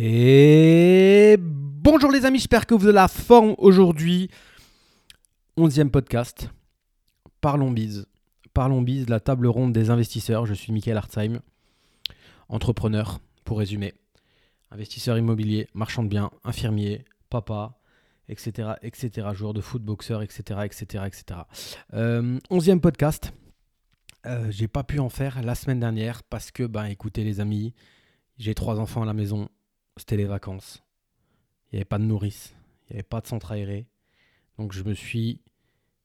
Et bonjour les amis, j'espère que vous avez la forme aujourd'hui. Onzième podcast. Parlons bise. Parlons bise, la table ronde des investisseurs. Je suis Michael Hartzheim, entrepreneur, pour résumer. Investisseur immobilier, marchand de biens, infirmier, papa, etc., etc., joueur de foot, boxeur, etc., etc., etc. onzième podcast. Euh, j'ai pas pu en faire la semaine dernière parce que, ben, écoutez les amis, j'ai trois enfants à la maison, c'était les vacances. Il n'y avait pas de nourrice, il n'y avait pas de centre aéré. Donc je me suis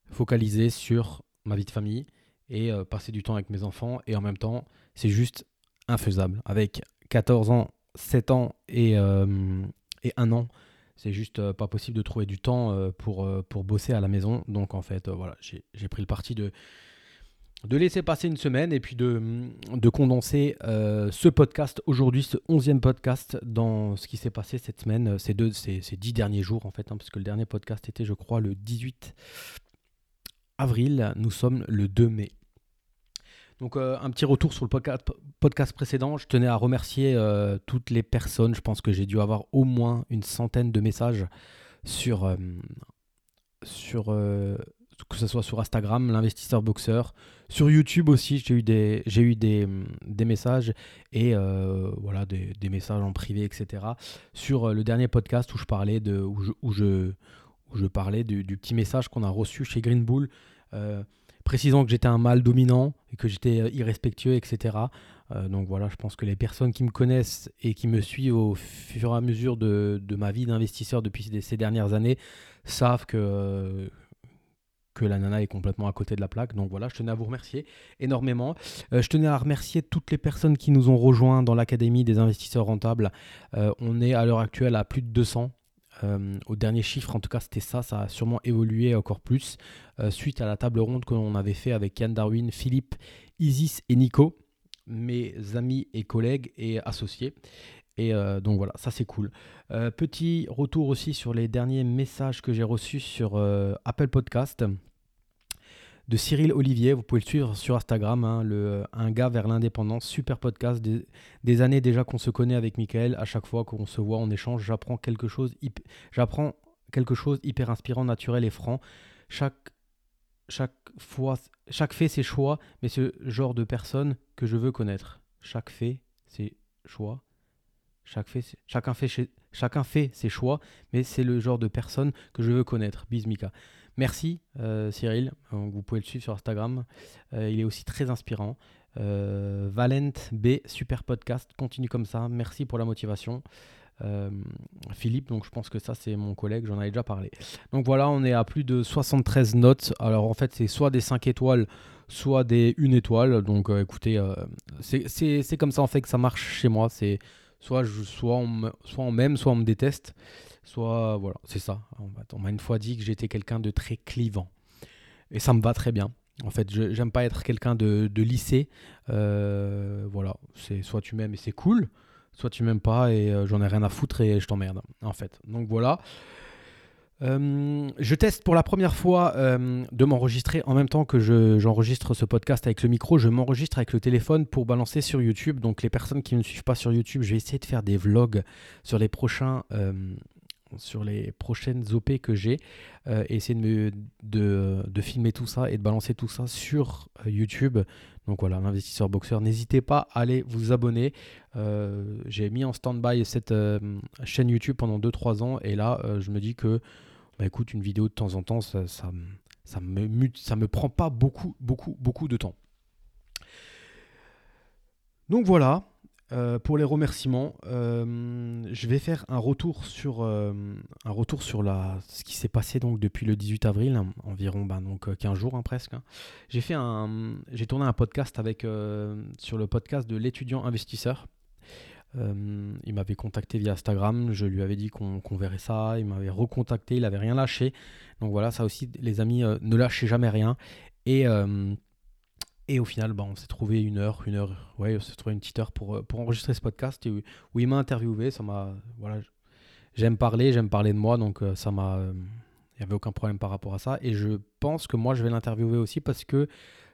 focalisé sur ma vie de famille et euh, passer du temps avec mes enfants. Et en même temps, c'est juste infaisable. Avec 14 ans, 7 ans et, euh, et 1 an, c'est juste euh, pas possible de trouver du temps pour, pour bosser à la maison. Donc en fait, voilà, j'ai pris le parti de de laisser passer une semaine et puis de, de condenser euh, ce podcast aujourd'hui, ce onzième podcast, dans ce qui s'est passé cette semaine, euh, ces, deux, ces, ces dix derniers jours en fait, hein, parce que le dernier podcast était, je crois, le 18 avril. Nous sommes le 2 mai. Donc euh, un petit retour sur le podcast, précédent. Je tenais à remercier toutes les personnes. Je pense que j'ai dû avoir au moins une centaine de messages sur que ce soit sur Instagram, l'investisseur boxeur, sur YouTube aussi, j'ai eu des, j'ai eu des, des, messages et euh, voilà des, des, messages en privé, etc. Sur euh, le dernier podcast où je parlais de, où je, où je, où je parlais du, petit message qu'on a reçu chez Green Bull, euh, précisant que j'étais un mâle dominant et que j'étais irrespectueux, etc. donc voilà, je pense que les personnes qui me connaissent et qui me suivent au fur et à mesure de, de ma vie d'investisseur depuis ces dernières années savent que que la nana est complètement à côté de la plaque. Donc voilà, je tenais à vous remercier énormément. Euh, je tenais à remercier toutes les personnes qui nous ont rejoints dans l'Académie des investisseurs rentables. Euh, on est à l'heure actuelle à plus de 200. Euh, au dernier chiffre, en tout cas, c'était ça. Ça a sûrement évolué encore plus suite à la table ronde que l'on avait fait avec Yann Darwin, Philippe, Isis et Nico, mes amis et collègues et associés. Et donc voilà, ça c'est cool. petit retour aussi sur les derniers messages que j'ai reçus sur Apple Podcast de Cyril Olivier. Vous pouvez le suivre sur Instagram, hein, le, un gars vers l'indépendance. Super podcast. Des, années déjà qu'on se connaît avec Michael. À chaque fois qu'on se voit, on échange. J'apprends quelque chose. J'apprends quelque chose hyper inspirant, naturel et franc. Chaque, chaque fois, chaque fait ses choix, mais ce genre de personne que je veux connaître. Chaque fait ses choix. Chacun, fait chacun fait ses choix, mais c'est le genre de personne que je veux connaître. Bismika. Merci euh, Cyril, vous pouvez le suivre sur Instagram. Euh, il est aussi très inspirant. Euh, Valent B, super podcast, continue comme ça. Merci pour la motivation. Philippe, donc je pense que ça c'est mon collègue, j'en avais déjà parlé. Donc voilà, on est à plus de 73 notes. Alors en fait, c'est soit des 5 étoiles, soit des 1 étoile. Donc écoutez, c'est comme ça en fait que ça marche chez moi. C'est soit, je, soit, on, soit on m'aime, soit on me déteste soit voilà, c'est ça. On m'a une fois dit que j'étais quelqu'un de très clivant. Et ça me va très bien. En fait, j'aime pas être quelqu'un de, de lycée. Euh, voilà, c'est soit tu m'aimes et c'est cool, soit tu m'aimes pas et euh, j'en ai rien à foutre et je t'emmerde. En fait, donc voilà. Euh, je teste pour la première fois de m'enregistrer en même temps que j'enregistre ce podcast avec le micro. Je m'enregistre avec le téléphone pour balancer sur YouTube. Donc les personnes qui ne me suivent pas sur YouTube, je vais essayer de faire des vlogs sur les prochains sur les prochaines OP que j'ai euh, et essayer de, me, filmer tout ça et de balancer tout ça sur euh, YouTube. Donc voilà, l'investisseur boxeur, n'hésitez pas à aller vous abonner. Euh, j'ai mis en stand-by cette chaîne YouTube pendant 2-3 ans et là, je me dis que, bah, écoute, une vidéo de temps en temps, ça, ça, ça, ça me prend pas beaucoup, beaucoup, beaucoup de temps. Donc voilà, euh, pour les remerciements, euh, je vais faire un retour sur, euh, un retour sur ce qui s'est passé donc depuis le 18 avril, environ ben, donc, 15 jours hein, presque. Hein. J'ai, fait j'ai tourné un podcast sur le podcast de l'étudiant investisseur. il m'avait contacté via Instagram, je lui avais dit qu'on, verrait ça, il m'avait recontacté, il n'avait rien lâché. Donc voilà, ça aussi, les amis, ne lâchez jamais rien. Et et au final, bah, on s'est trouvé une heure, une heure, ouais, on s'est trouvé une petite heure pour, euh, pour enregistrer ce podcast où, il m'a interviewé. Ça m'a, voilà, j'aime parler, j'aime parler de moi, donc euh, ça m'a, il n'y avait aucun problème par rapport à ça. Et je pense que moi, je vais l'interviewer aussi parce que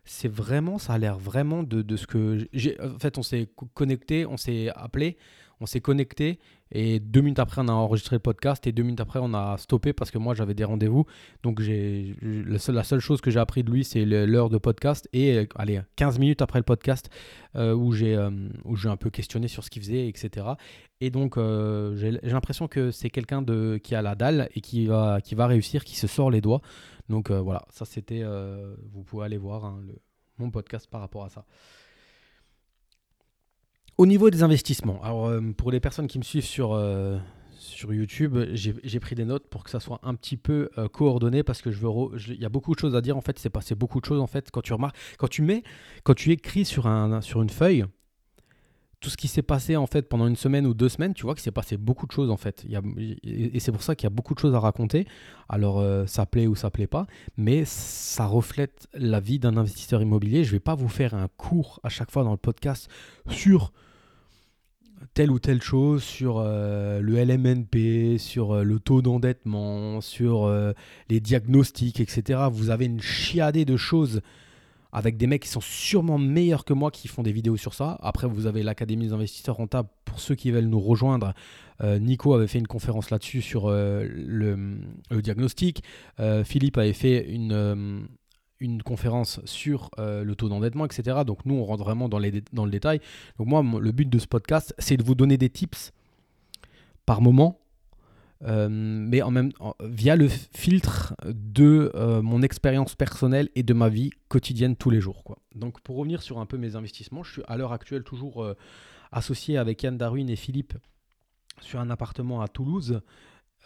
c'est vraiment, ça a l'air vraiment de, de ce que j'ai. En fait, on s'est connecté, on s'est appelé, On s'est connecté et deux minutes après, on a enregistré le podcast et deux minutes après, on a stoppé parce que moi, j'avais des rendez-vous. Donc, la, seule, chose que j'ai appris de lui, c'est l'heure de podcast. Et euh, allez, 15 minutes après le podcast, euh, où, j'ai, euh, un peu questionné sur ce qu'il faisait, etc. Et donc, j'ai, l'impression que c'est quelqu'un qui a la dalle et qui va, qui va réussir, qui se sort les doigts. Donc, voilà, ça c'était. vous pouvez aller voir hein, mon podcast par rapport à ça. Au niveau des investissements, alors euh, pour les personnes qui me suivent sur, euh, sur YouTube, j'ai pris des notes pour que ça soit un petit peu euh, coordonné parce que je veux il y a beaucoup de choses à dire en fait, c'est passé beaucoup de choses en fait quand tu remarques quand tu mets quand tu écris sur un sur une feuille tout ce qui s'est passé en fait pendant une semaine ou deux semaines, tu vois qu'il s'est passé beaucoup de choses en fait. et c'est pour ça qu'il y a beaucoup de choses à raconter. Alors ça plaît ou ça plaît pas, mais ça reflète la vie d'un investisseur immobilier. Je vais pas vous faire un cours à chaque fois dans le podcast sur telle ou telle chose sur euh, le LMNP, sur euh, le taux d'endettement, sur euh, les diagnostics, etc. Vous avez une chiadée de choses avec des mecs qui sont sûrement meilleurs que moi qui font des vidéos sur ça. Après, vous avez l'Académie des investisseurs rentables pour ceux qui veulent nous rejoindre. Nico avait fait une conférence là-dessus sur le, le, diagnostic. Philippe avait fait une une conférence sur euh, le taux d'endettement, etc. Donc nous, on rentre vraiment dans, les, dans le détail. Donc moi, le but de ce podcast, c'est de vous donner des tips par moment, euh, mais en même via le filtre de euh, mon expérience personnelle et de ma vie quotidienne tous les jours. Quoi. Donc pour revenir sur un peu mes investissements, je suis à l'heure actuelle toujours associé avec Yann Darwin et Philippe sur un appartement à Toulouse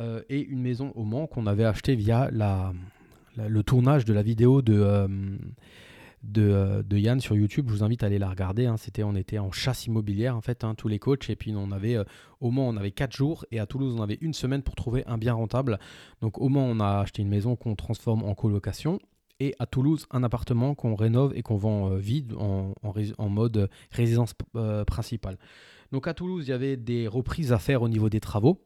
et une maison au Mans qu'on avait acheté via la le tournage de la vidéo de, euh, euh, de, Yann sur YouTube. Je vous invite à aller la regarder. Hein. C'était, on était en chasse immobilière en fait, hein, tous les coachs. Et puis on avait euh, au Mans, on avait 4 jours et à Toulouse, on avait une semaine pour trouver un bien rentable. Donc au Mans, on a acheté une maison qu'on transforme en colocation. Et à Toulouse, un appartement qu'on rénove et qu'on vend vide en, en, mode résidence principale. Donc à Toulouse, il y avait des reprises à faire au niveau des travaux.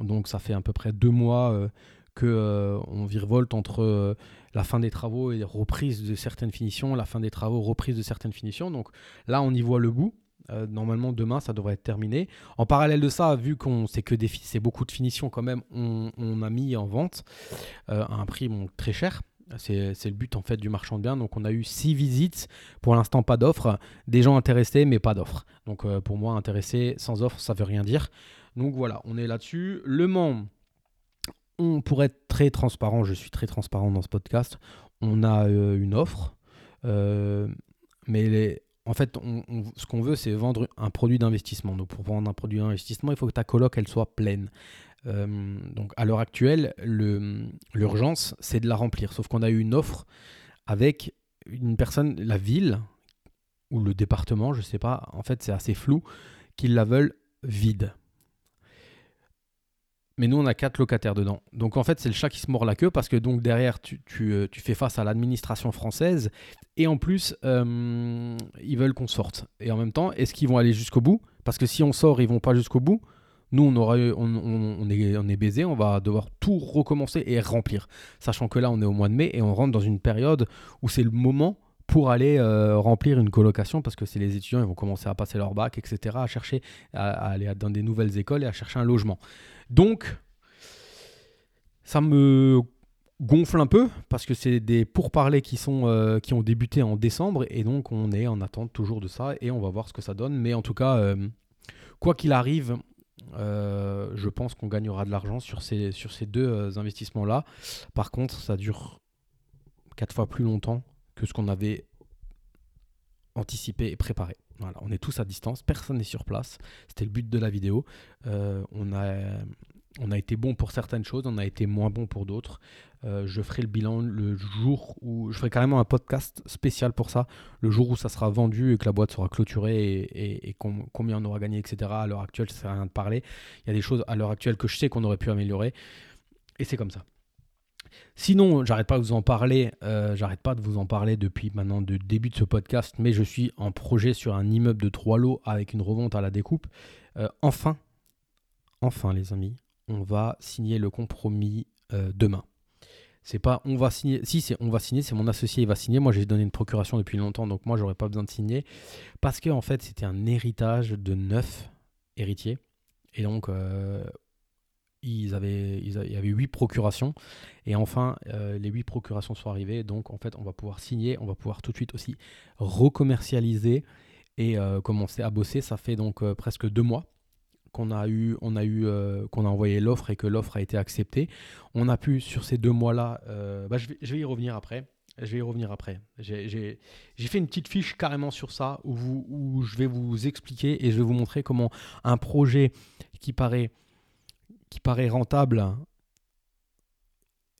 Donc ça fait à peu près deux mois que euh, on virevolte entre euh, la fin des travaux et reprise de certaines finitions, la fin des travaux, reprise de certaines finitions. Donc là, on y voit le bout. Euh, normalement, demain, ça devrait être terminé. En parallèle de ça, vu qu'on sait que c'est beaucoup de finitions quand même, on, a mis en vente à un prix très cher. C'est le but en fait du marchand de biens. Donc on a eu six visites, pour l'instant pas d'offres, des gens intéressés mais pas d'offres. Donc pour moi intéressé sans offre ça veut rien dire. Donc voilà, on est là-dessus. Le Mans, on, pour être très transparent, je suis très transparent dans ce podcast, on a euh, une offre, euh, mais en fait, ce qu'on veut, c'est vendre un produit d'investissement. Donc, pour vendre un produit d'investissement, il faut que ta coloc elle soit pleine. Euh, donc, à l'heure actuelle, l'urgence, c'est de la remplir. Sauf qu'on a eu une offre avec une personne, la ville ou le département, je ne sais pas. En fait, c'est assez flou, qu'ils la veulent vide mais nous on a quatre locataires dedans. Donc en fait c'est le chat qui se mord la queue parce que donc derrière tu, euh, fais face à l'administration française et en plus euh, ils veulent qu'on sorte. Et en même temps est-ce qu'ils vont aller jusqu'au bout? Parce que si on sort ils vont pas jusqu'au bout. Nous on, aura, on, est, on est baisé, on va devoir tout recommencer et remplir. Sachant que là on est au mois de mai et on rentre dans une période où c'est le moment pour aller euh, remplir une colocation parce que c'est les étudiants, ils vont commencer à passer leur bac, etc., à chercher, à, aller dans des nouvelles écoles et à chercher un logement. Donc, ça me gonfle un peu parce que c'est des pourparlers qui, sont, euh, qui ont débuté en décembre et donc on est en attente toujours de ça et on va voir ce que ça donne. Mais en tout cas, euh, quoi qu'il arrive, je pense qu'on gagnera de l'argent sur ces, sur ces deux investissements-là. Par contre, ça dure quatre fois plus longtemps que ce qu'on avait anticipé et préparé. Voilà, on est tous à distance, personne n'est sur place. C'était le but de la vidéo. Euh, on, a, on a été bon pour certaines choses, on a été moins bon pour d'autres. Euh, je ferai le bilan le jour où. Je ferai carrément un podcast spécial pour ça, le jour où ça sera vendu et que la boîte sera clôturée et, et, combien on aura gagné, etc. À l'heure actuelle, ça ne sert à rien de parler. Il y a des choses à l'heure actuelle que je sais qu'on aurait pu améliorer. Et c'est comme ça. Sinon, j'arrête pas de vous en parler, euh, j'arrête pas de vous en parler depuis maintenant le début de ce podcast, mais je suis en projet sur un immeuble de trois lots avec une revente à la découpe. Euh, enfin, enfin les amis, on va signer le compromis euh, demain. C'est pas on va signer, si c'est on va signer, c'est mon associé il va signer. Moi j'ai donné une procuration depuis longtemps, donc moi j'aurais pas besoin de signer parce que en fait c'était un héritage de neuf héritiers. Et donc, ils avaient, il y avait huit procurations. Et enfin, les huit procurations sont arrivées. Donc, en fait, on va pouvoir signer, on va pouvoir tout de suite aussi recommercialiser et commencer à bosser. Ça fait donc presque deux mois qu'on a eu, on a eu, qu'on a envoyé l'offre et que l'offre a été acceptée. On a pu sur ces deux mois-là, bah, je, vais, je, vais, y revenir après. Je vais y revenir après. J'ai fait une petite fiche carrément sur ça où, vous, où je vais vous expliquer et je vais vous montrer comment un projet qui paraît, qui paraît rentable,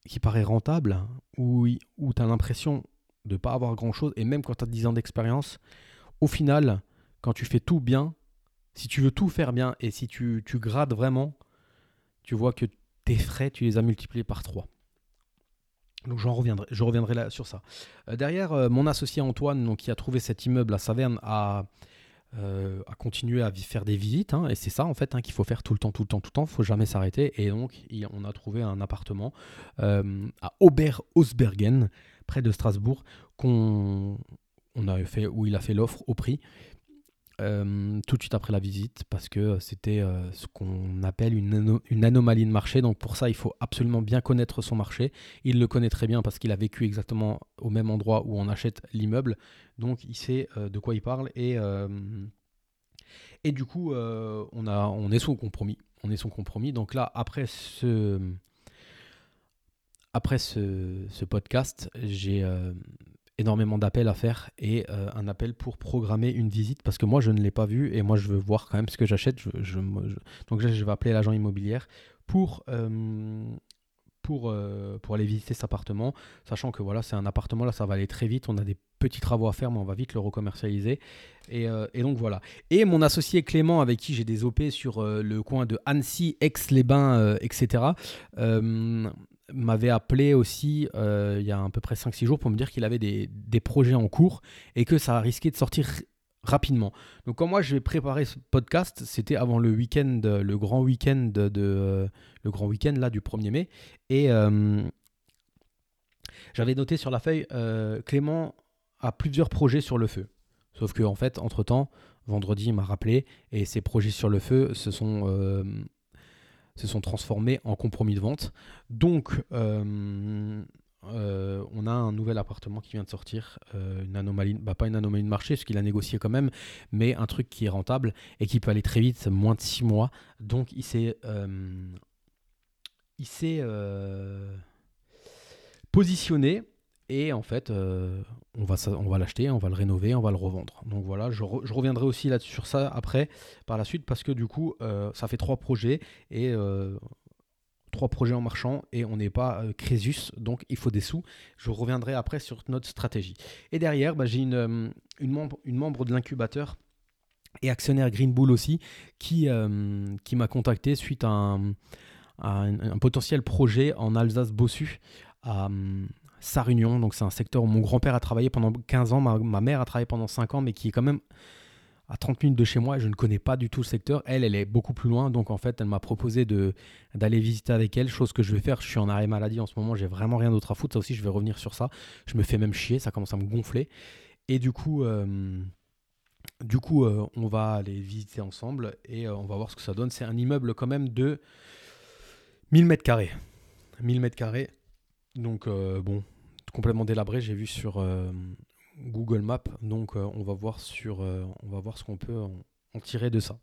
qui rentable, où, où tu as l'impression de ne pas avoir grand-chose, et même quand tu as 10 ans d'expérience, au final, quand tu fais tout bien, si tu veux tout faire bien et si tu, tu grades vraiment, tu vois que tes frais, tu les as multipliés par 3. Donc j'en reviendrai, je reviendrai là sur ça. Euh, derrière, euh, mon associé Antoine, donc, qui a trouvé cet immeuble à Saverne, a, euh, a continué à faire des visites. Hein, et c'est ça en fait hein, qu'il faut faire tout le temps, tout le temps, tout le temps. Il faut jamais s'arrêter. Et donc on a trouvé un appartement à Ober-Hausbergen, près de Strasbourg, a fait, où il a fait l'offre au prix. Euh, tout de suite après la visite parce que c'était euh, ce qu'on appelle une, anomalie de marché. Donc pour ça, il faut absolument bien connaître son marché. Il le connaît très bien parce qu'il a vécu exactement au même endroit où on achète l'immeuble. Donc il sait euh, de quoi il parle. Et, du coup, on, a, on est son compromis. On est son compromis. Donc là, après ce, après ce podcast, j'ai énormément d'appels à faire et euh, un appel pour programmer une visite parce que moi je ne l'ai pas vu et moi je veux voir quand même ce que j'achète. Je, donc je vais appeler l'agent immobilière pour, euh, pour, euh, pour aller visiter cet appartement, sachant que voilà c'est un appartement là ça va aller très vite, on a des petits travaux à faire mais on va vite le recommercialiser et, et donc voilà. Et mon associé Clément avec qui j'ai des OP sur le coin de Annecy, Aix-les-Bains, etc m'avait appelé aussi euh, il y a à peu près 5-6 jours pour me dire qu'il avait des, des, projets en cours et que ça risquait de sortir rapidement. Donc quand moi je vais préparer ce podcast, c'était avant le week-end, le grand week-end de, euh, le grand week-end là du 1er mai et euh, j'avais noté sur la feuille Clément a plusieurs projets sur le feu. Sauf que en fait, entre-temps, vendredi, il m'a rappelé et ces projets sur le feu se sont se sont transformés en compromis de vente. Donc, euh, euh, on a un nouvel appartement qui vient de sortir, euh, une anomalie, bah pas une anomalie de marché, ce qu'il a négocié quand même, mais un truc qui est rentable et qui peut aller très vite, moins de 6 mois. Donc il s'est, il s'est positionné et en fait, euh, on va, on va l'acheter, on va le rénover, on va le revendre. Donc voilà, je, reviendrai aussi là sur ça après, par la suite, parce que du coup, euh, ça fait trois projets et euh, trois projets en marchant et on n'est pas Crésus, donc il faut des sous. Je reviendrai après sur notre stratégie. Et derrière, bah, j'ai une, une, membre, une membre de l'incubateur et actionnaire Green Bull aussi qui, qui m'a contacté suite à un, potentiel projet en Alsace-Bossu Sarunion. Donc c'est un secteur où mon grand-père a travaillé pendant 15 ans, ma, mère a travaillé pendant 5 ans, mais qui est quand même à 30 minutes de chez moi. Je ne connais pas du tout le secteur. Elle, elle est beaucoup plus loin. Donc en fait, elle m'a proposé d'aller visiter avec elle, chose que je vais faire. Je suis en arrêt maladie en ce moment, j'ai vraiment rien d'autre à foutre. Ça aussi, je vais revenir sur ça. Je me fais même chier, ça commence à me gonfler. Et du coup... Euh, du coup, euh, on va aller visiter ensemble et euh, on va voir ce que ça donne. C'est un immeuble quand même de 1000 mètres carrés. 1000 mètres carrés. Donc, bon, complètement délabré, j'ai vu sur euh, Google Maps. Donc euh, on va voir sur, euh, on va voir ce qu'on peut en, tirer de ça.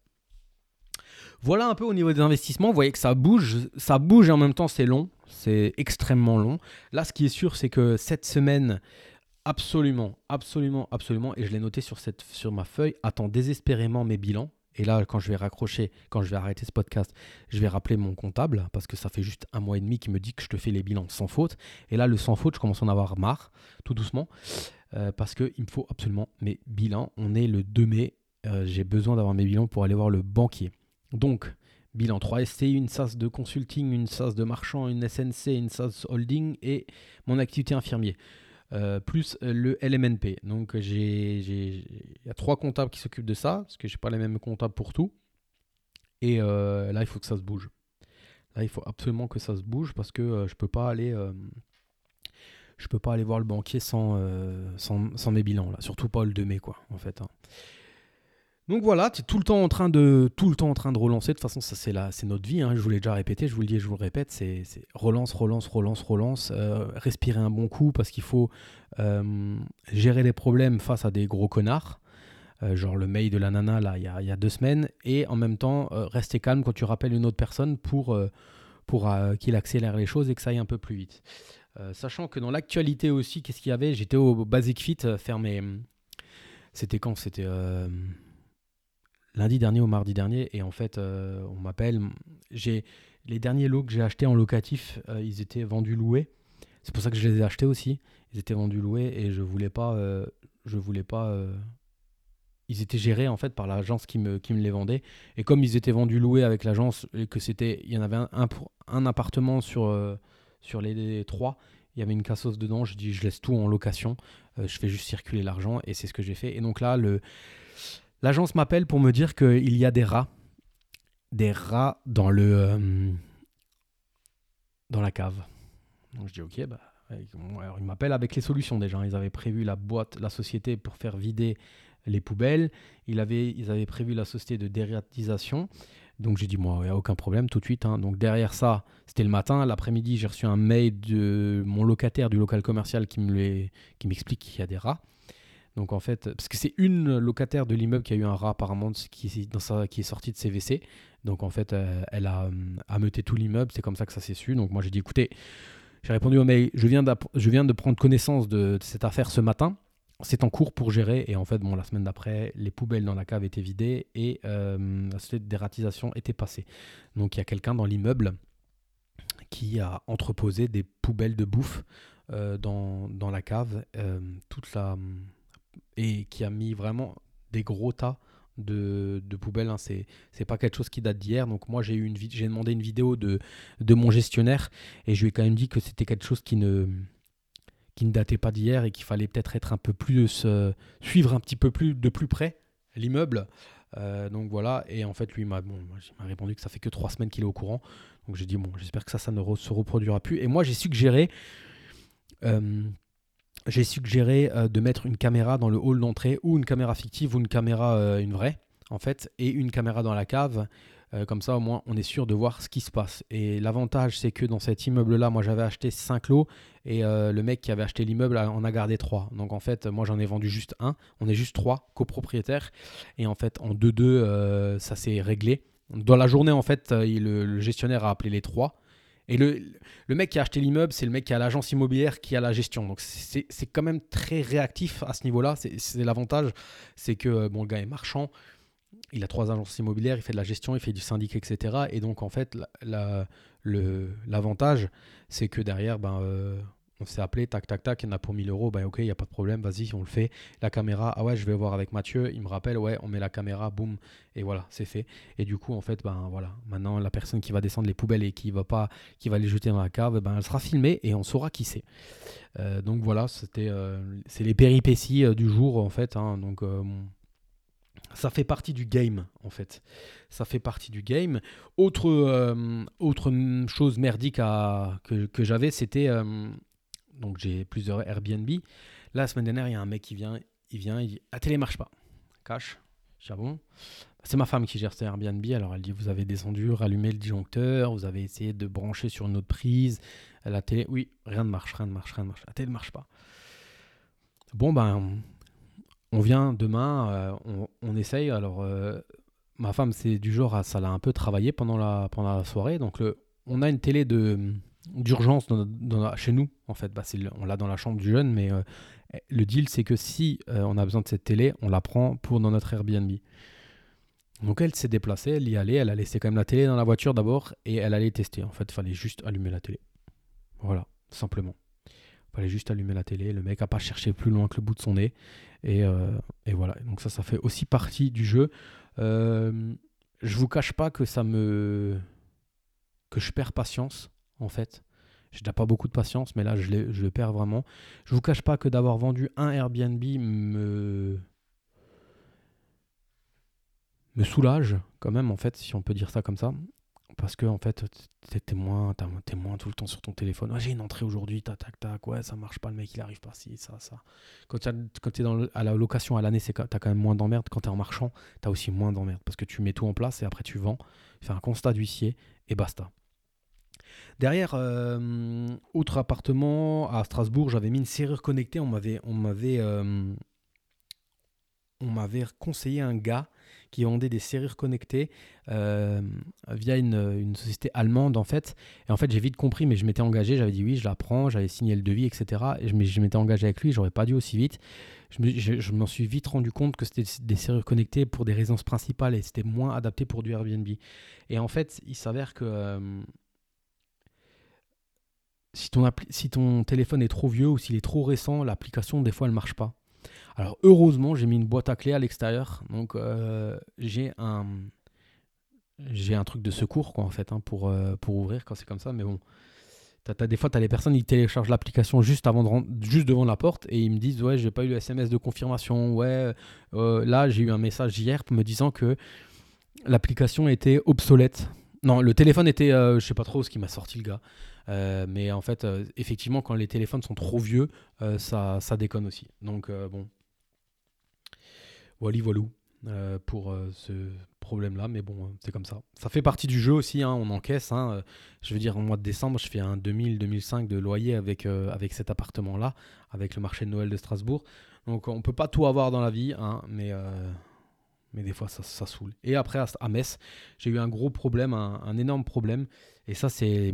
Voilà un peu au niveau des investissements. Vous voyez que ça bouge, ça bouge et en même temps c'est long, c'est extrêmement long. Là, ce qui est sûr, c'est que cette semaine, absolument, absolument, absolument, et je l'ai noté sur, cette, sur ma feuille, attend désespérément mes bilans. Et là, quand je vais raccrocher, quand je vais arrêter ce podcast, je vais rappeler mon comptable parce que ça fait juste un mois et demi qu'il me dit que je te fais les bilans sans faute. Et là, le sans faute, je commence à en avoir marre, tout doucement, euh, parce qu'il me faut absolument mes bilans. On est le 2 mai, euh, j'ai besoin d'avoir mes bilans pour aller voir le banquier. Donc, bilan 3 STI, une SAS de consulting, une SAS de marchand, une SNC, une SAS holding et mon activité infirmier. Euh, plus le LMNP. Donc il y a trois comptables qui s'occupent de ça, parce que j'ai pas les mêmes comptables pour tout. Et euh, là, il faut que ça se bouge. Là, il faut absolument que ça se bouge parce que euh, je peux pas peux pas aller voir le banquier sans, mes bilans. Surtout pas le 2 mai en fait. Hein. Donc voilà, tu es tout le temps en train de tout le temps en train de relancer. De toute façon, ça c'est la, c'est notre vie. hein. Je vous l'ai déjà répété, je vous le dis, je vous le répète, c'est, relance, relance, relance, relance. euh, respirer un bon coup parce qu'il faut euh, gérer les problèmes face à des gros connards. euh, genre le mail de la nana là il y a, deux semaines et en même temps rester calme quand tu rappelles une autre personne pour pour qu'il accélère les choses et que ça aille un peu plus vite. Sachant que dans l'actualité aussi, qu'est-ce qu'il y avait? J'étais au Basic Fit faire mes. C'était quand? C'était lundi dernier ou mardi dernier. Et en fait, euh, on m'appelle. J'ai les derniers lots que j'ai achetés en locatif, euh, ils étaient vendus loués. C'est pour ça que je les ai achetés aussi. Ils étaient vendus loués et je voulais pas. euh, je voulais pas. ils étaient gérés en fait par l'agence qui me, les vendait. Et comme ils étaient vendus loués avec l'agence et que c'était, il y en avait un, appartement sur, les, trois, il y avait une cassos dedans. Je dis, je laisse tout en location. Je fais juste circuler l'argent et c'est ce que j'ai fait. Et donc là, le, l'agence m'appelle pour me dire qu'il y a des rats, des rats dans le, euh, dans la cave. Donc je dis, ok, bah. Alors, ils m'appellent avec les solutions déjà. Ils avaient prévu la boîte, la société pour faire vider les poubelles. Il avait, ils avaient prévu la société de dériatisation. Donc j'ai dit, moi, il n'y a aucun problème tout de suite. hein. Donc derrière ça, c'était le matin. L'après-midi, j'ai reçu un mail de mon locataire du local commercial qui m'explique qu'il y a des rats. Donc en fait, parce que c'est une locataire de l'immeuble qui a eu un rat apparemment qui, qui est sorti de ses WC. Donc en fait, euh, elle a euh, ameuté tout l'immeuble. C'est comme ça que ça s'est su. Donc moi j'ai dit, écoutez, j'ai répondu au mail, je viens, de prendre connaissance de, cette affaire ce matin. C'est en cours pour gérer. Et en fait, bon, la semaine d'après, les poubelles dans la cave étaient vidées et la société de dératisation était passée. Donc il y a quelqu'un dans l'immeuble qui a entreposé des poubelles de bouffe euh, dans, dans la cave toute la, et qui a mis vraiment des gros tas de, de poubelles. Hein. C'est, c'est pas quelque chose qui date d'hier. Donc moi j'ai eu une j'ai demandé une vidéo de, de mon gestionnaire et je lui ai quand même dit que c'était quelque chose qui ne qui ne datait pas d'hier et qu'il fallait peut-être être un peu plus euh, suivre un petit peu plus de plus près l'immeuble. Euh, donc voilà, et en fait lui m'a bon, m'a répondu que ça fait que trois semaines qu'il est au courant. Donc j'ai dit bon, j'espère que ça, ça ne se reproduira plus. Et moi j'ai suggéré, euh, j'ai suggéré euh, de mettre une caméra dans le hall d'entrée ou une caméra fictive ou une caméra, euh, une vraie en fait, et une caméra dans la cave. Euh, comme ça, au moins, on est sûr de voir ce qui se passe. Et l'avantage, c'est que dans cet immeuble-là, moi, j'avais acheté 5 lots et le mec qui avait acheté l'immeuble en a gardé 3. Donc, en fait, moi, j'en ai vendu juste un. On est juste 3 copropriétaires. Et en fait, en 2-2, euh, ça s'est réglé. Dans la journée, en fait, le gestionnaire a appelé les 3. Et le, le mec qui a acheté l'immeuble, c'est le mec qui a l'agence immobilière qui a la gestion. Donc, c'est quand même très réactif à ce niveau-là. C'est l'avantage. C'est que, euh, bon, le gars est marchand il a trois agences immobilières, il fait de la gestion, il fait du syndic, etc. Et donc, en fait, l'avantage, c'est que derrière, ben, euh, on s'est appelé, tac, tac, tac, il y en a pour 1000 euros, ben, ok, il n'y a pas de problème, vas-y, on le fait. La caméra, ah ouais, je vais voir avec Mathieu, il me rappelle, ouais, on met la caméra, boum, et voilà, c'est fait. Et du coup, en fait, ben voilà, maintenant, la personne qui va descendre les poubelles et qui va pas, qui va les jeter dans la cave, ben, elle sera filmée et on saura qui c'est. Euh, donc voilà, c'était, euh, c'est les péripéties euh, du jour, en fait. hein. donc, ça fait partie du game en fait. Ça fait partie du game. Autre, autre m- chose merdique que, que j'avais, c'était donc j'ai plusieurs Airbnb. La semaine dernière, il y a un mec qui vient, il vient, dit la télé marche pas. Cache. Je ah bon? C'est ma femme qui gère ce Airbnb. Alors elle dit vous avez descendu, rallumé le disjoncteur, vous avez essayé de brancher sur une autre prise. La télé, oui, rien ne marche, rien ne marche, rien ne marche. La télé ne marche pas. Bon ben on vient demain, euh, on, essaye. Alors, euh, ma femme, c'est du genre, à- ça l'a un peu travaillé pendant la, pendant la soirée. Donc, on a une télé de d'urgence chez nous. En fait, bah, le- on l'a dans la chambre du jeune, mais euh, le deal, c'est que si euh, on a besoin de cette télé, on la prend pour dans notre Airbnb. Donc, elle s'est déplacée, elle y allait, elle a laissé quand même la télé dans la voiture d'abord et elle allait tester. En fait, il fallait juste allumer la télé. Voilà, simplement. Il fallait juste allumer la télé. Le mec a pas cherché plus loin que le bout de son nez. Et, euh, et voilà, donc ça, ça fait aussi partie du jeu. Je vous cache pas que ça me. que je perds patience, en fait. Je n'ai pas beaucoup de patience, mais là, je, le perds vraiment. Je vous cache pas que d'avoir vendu un Airbnb me. me soulage, quand même, en fait, si on peut dire ça comme ça. parce que en fait t'es t'es moins tout le temps sur ton téléphone j'ai une entrée aujourd'hui tac tac ouais ça marche pas le mec il arrive pas ci ça ça quand tu es dans à la location à l'année c'est t'as quand même moins d'emmerde quand t'es en marchand t'as aussi moins d'emmerde parce que tu mets tout en place et après tu vends fais un constat d'huissier et basta derrière euh, autre appartement à Strasbourg j'avais mis une serrure connectée on m'avait on m'avait euh, on m'avait conseillé un gars qui vendait des serrures connectées euh, via une, société allemande en fait. Et en fait, j'ai vite compris, mais je m'étais engagé, j'avais dit oui, je la prends, j'avais signé le devis, etc. Et je m'étais engagé avec lui, j'aurais pas dû aussi vite. Je m'en suis vite rendu compte que c'était des serrures connectées pour des raisons principales et c'était moins adapté pour du Airbnb. Et en fait, il s'avère que si, ton téléphone est trop vieux ou s'il est trop récent, l'application, des fois, elle marche pas. Alors heureusement, j'ai mis une boîte à clés à l'extérieur. Donc euh, j'ai un un truc de secours quoi en fait hein, pour, euh, pour ouvrir quand c'est comme ça. Mais bon, des fois, tu as les personnes qui téléchargent l'application juste, de juste devant la porte et ils me disent Ouais, j'ai pas eu le SMS de confirmation. Ouais, euh, là, j'ai eu un message hier me disant que l'application était obsolète. Non, le téléphone était, je sais pas trop ce qui m'a sorti le gars. Mais en fait, effectivement, quand les téléphones sont trop vieux, ça, ça déconne aussi. Donc, bon, voilà, voilou euh, pour euh, ce problème-là, mais bon, c'est comme ça. Ça fait partie du jeu aussi, hein, on encaisse. Hein, je veux dire, au mois de décembre, je fais un 2000-2005 de loyer avec, euh, avec cet appartement-là, avec le marché de Noël de Strasbourg. Donc on peut pas tout avoir dans la vie, hein, mais, mais des fois ça, ça saoule. Et après, à, Metz, j'ai eu un gros problème, un, un énorme problème. Et ça, c'est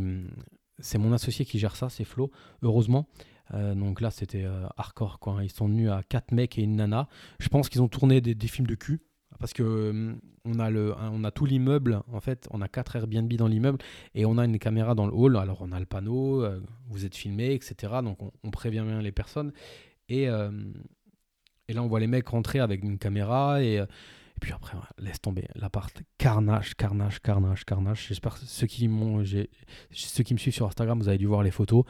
c'est mon associé qui gère ça, c'est Flo, heureusement. Euh, donc là, c'était euh, hardcore. Quoi. Ils sont venus à 4 mecs et une nana. Je pense qu'ils ont tourné des, films de cul. Parce que euh, on, a le, on a tout l'immeuble, en fait, on a 4 Airbnb dans l'immeuble et on a une caméra dans le hall. Alors on a le panneau, vous êtes filmé, etc. Donc on, prévient bien les personnes. Et, et, là, on voit les mecs rentrer avec une caméra et puis après, laisse tomber l'appart. Carnage, carnage, carnage, carnage. J'espère que ceux qui, ceux qui me suivent sur Instagram, vous avez dû voir les photos.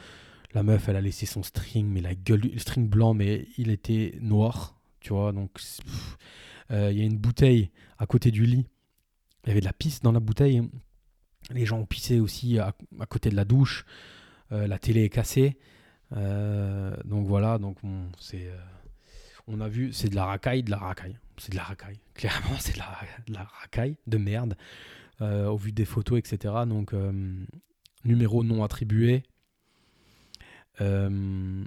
La meuf, elle a laissé son string, mais la gueule, le string blanc, mais il était noir, tu vois. Donc, euh, il y a une bouteille à côté du lit. Il y avait de la pisse dans la bouteille. Les gens ont pissé aussi à, côté de la douche. Euh, la télé est cassée. Euh, donc voilà, donc c'est, on a vu, c'est de la racaille, de la racaille. C'est de la racaille. Clairement, c'est de la, racaille de merde. au vu des photos, etc. Donc numéro non attribué, euh,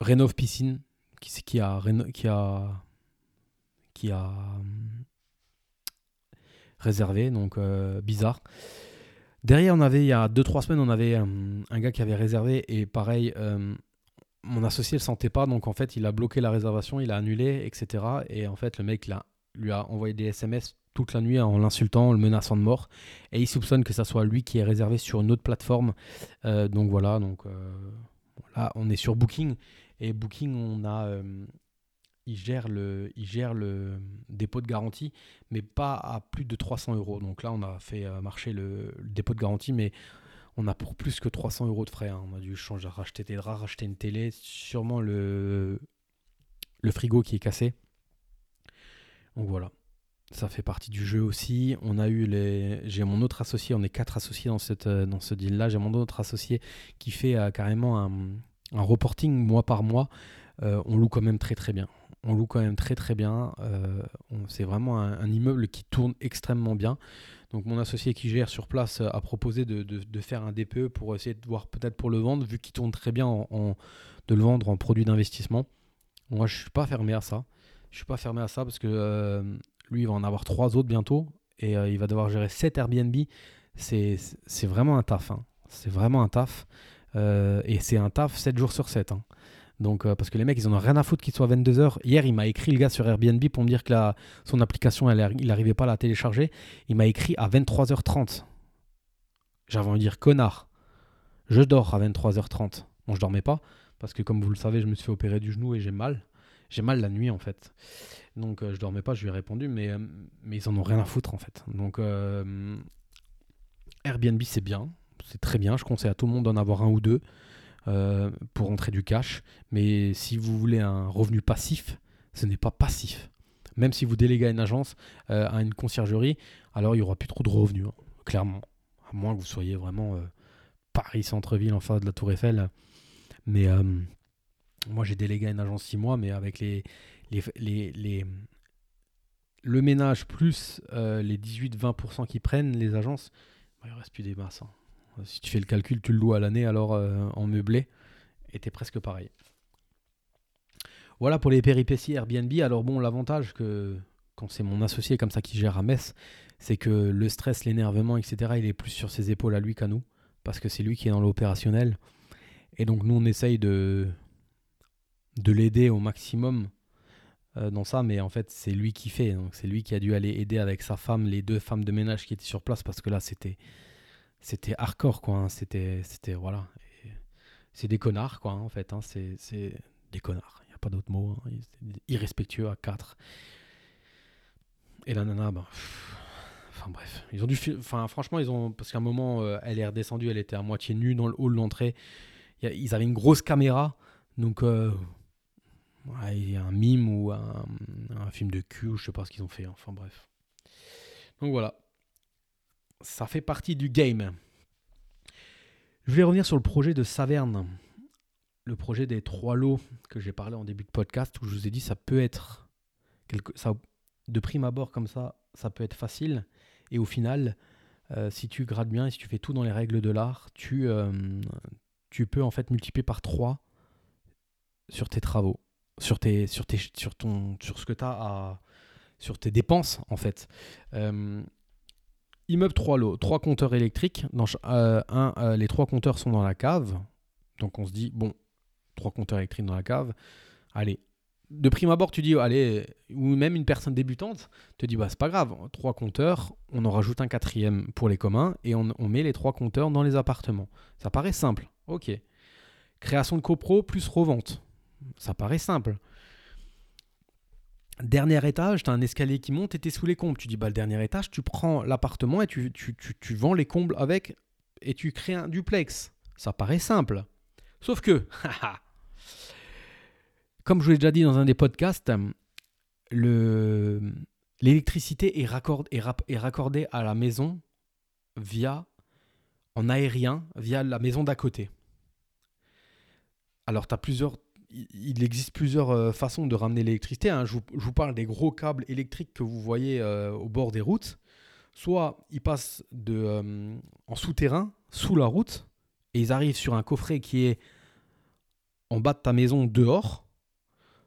Rénov Piscine, qui, a, qui a, qui euh, réservé, donc euh, bizarre. Derrière, on avait, il y a 2-3 semaines, on avait un gars qui avait réservé et pareil, mon associé ne le sentait pas, donc en fait, il a bloqué la réservation, il a annulé, etc. Et en fait, le mec lui a envoyé des SMS toute la nuit en l'insultant, en le menaçant de mort. Et il soupçonne que ça soit lui qui est réservé sur une autre plateforme. Euh, donc voilà, donc euh, là on est sur Booking. Et Booking, on a, euh, il, gère le, il gère le dépôt de garantie, mais pas à plus de 300 euros. Donc là on a fait marcher le, dépôt de garantie, mais on a pour plus que 300 euros de frais. Hein. On a dû changer, racheter des draps, racheter une télé, sûrement le, frigo qui est cassé. Donc voilà ça fait partie du jeu aussi. On a eu les, j'ai mon autre associé, on est quatre associés dans euh, ce deal-là. J'ai mon autre associé qui fait euh, carrément un, un, reporting mois par mois. Euh, on loue quand même très très bien. On loue quand même très très bien. c'est vraiment un, immeuble qui tourne extrêmement bien. Donc mon associé qui gère sur place a proposé de, faire un DPE pour essayer de voir peut-être pour le vendre, vu qu'il tourne très bien en, de le vendre en produit d'investissement. Moi je suis pas fermé à ça. Je suis pas fermé à ça parce que lui, il va en avoir trois autres bientôt. Et euh, il va devoir gérer sept Airbnb. C'est vraiment un taf. Hein. C'est vraiment un taf. Euh, et c'est un taf 7 jours sur 7. Hein. Donc, euh, parce que les mecs, ils en ont rien à foutre qu'il soit 22h. Hier, il m'a écrit, le gars, sur Airbnb pour me dire que la, son application, il n'arrivait pas à la télécharger. Il m'a écrit à 23h30. J'avais envie de dire, connard, je dors à 23h30. Bon, je dormais pas, parce que comme vous le savez, je me suis fait opérer du genou et j'ai mal. J'ai mal la nuit, en fait. Donc euh, je dormais pas, je lui ai répondu, mais, euh, mais ils en ont rien à foutre en fait. Donc euh, Airbnb c'est bien, c'est très bien, je conseille à tout le monde d'en avoir un ou deux pour rentrer du cash. Mais si vous voulez un revenu passif, ce n'est pas passif. Même si vous déléguez une agence, à une conciergerie, alors il n'y aura plus trop de revenus. Hein. clairement. À moins que vous soyez vraiment euh, Paris centre-ville en face de la Tour Eiffel. Mais euh, moi, j'ai délégué à une agence 6 mois, mais avec les, les, les, le ménage plus les 18-20% qui prennent les agences, bah, il ne reste plus des masses. Hein. Si tu fais le calcul, tu le loues à l'année alors en meublé, et t'es presque pareil. Voilà pour les péripéties Airbnb. Alors bon, l'avantage que quand c'est mon associé comme ça qui gère à Metz, c'est que le stress, l'énervement, etc., il est plus sur ses épaules à lui qu'à nous, parce que c'est lui qui est dans l'opérationnel. Et donc nous, on essaye de, de l'aider au maximum euh, dans ça, mais en fait, c'est lui qui fait. C'est lui qui a dû aller aider avec sa femme, les deux femmes de ménage qui étaient sur place, parce que là, c'était c'était hardcore, quoi. Hein. C'était, c'était, voilà. C'est des connards, quoi, en fait. Hein. C'est, des connards pas d'autre mot. Hein. Irrespectueux à 4. Et la nana, bah, enfin bref, ils ont dû, enfin franchement ils ont, parce qu'à un moment euh, elle est redescendue, elle était à moitié nue dans le hall d'entrée. Ils avaient une grosse caméra, donc euh, il a un mime ou un, un, film de cul, ou je sais pas ce qu'ils ont fait. Enfin bref. Donc voilà, ça fait partie du game. Je vais revenir sur le projet de Saverne le projet des trois lots que j'ai parlé en début de podcast, où je vous ai dit ça peut être ça, de prime abord comme ça, ça peut être facile. Et au final, euh, si tu grattes bien et si tu fais tout dans les règles de l'art, tu, euh, peux en fait multiplier par 3 sur tes travaux, sur, tes, ton, sur ce que tu as sur tes dépenses en fait. Euh, immeuble 3 lots, 3 compteurs électriques. Dans, un, les 3 compteurs sont dans la cave. Donc on se dit, bon, trois compteurs électriques dans la cave. Allez, de prime abord, tu dis, allez, ou même une personne débutante te dit, bah, c'est pas grave, trois compteurs, on en rajoute un quatrième pour les communs et on, met les trois compteurs dans les appartements. Ça paraît simple, ok. Création de copro plus revente, ça paraît simple. Dernier étage, tu as un escalier qui monte et tu es sous les combles. Tu dis, bah, le dernier étage, tu prends l'appartement et tu, tu, tu vends les combles avec et tu crées un duplex. Ça paraît simple. Sauf que, Comme je vous l'ai déjà dit dans un des podcasts, l'électricité est, est, raccordée à la maison via en aérien via la maison d'à côté. Alors, as plusieurs, il existe plusieurs euh, façons de ramener l'électricité. Hein. Je, vous parle des gros câbles électriques que vous voyez euh, au bord des routes. Soit ils passent de, euh, en souterrain, sous la route, et ils arrivent sur un coffret qui est en bas de ta maison dehors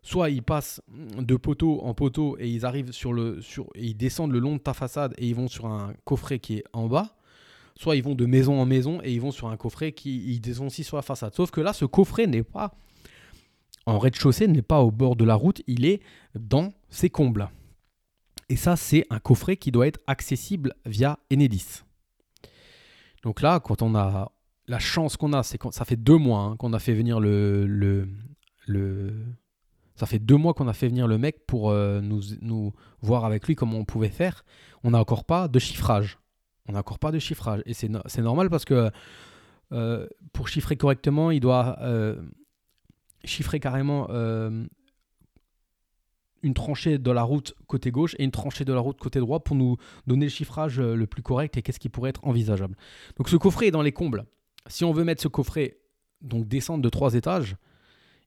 soit ils passent de poteau en poteau et ils arrivent sur le sur ils descendent le long de ta façade et ils vont sur un coffret qui est en bas soit ils vont de maison en maison et ils vont sur un coffret qui ils descendent aussi sur la façade sauf que là ce coffret n'est pas en rez-de-chaussée n'est pas au bord de la route il est dans ses combles et ça c'est un coffret qui doit être accessible via Enedis donc là quand on a la chance qu'on a c'est ça fait deux mois hein, qu'on a fait venir le, ça fait deux mois qu'on a fait venir le mec pour euh, nous, nous, voir avec lui comment on pouvait faire. On n'a encore pas de chiffrage. On n'a encore pas de chiffrage. Et c'est, normal parce que euh, pour chiffrer correctement, il doit euh, chiffrer carrément une tranchée de la route côté gauche et une tranchée de la route côté droit pour nous donner le chiffrage le plus correct et qu'est-ce qui pourrait être envisageable. Donc ce coffret est dans les combles. Si on veut mettre ce coffret, donc descendre de trois étages,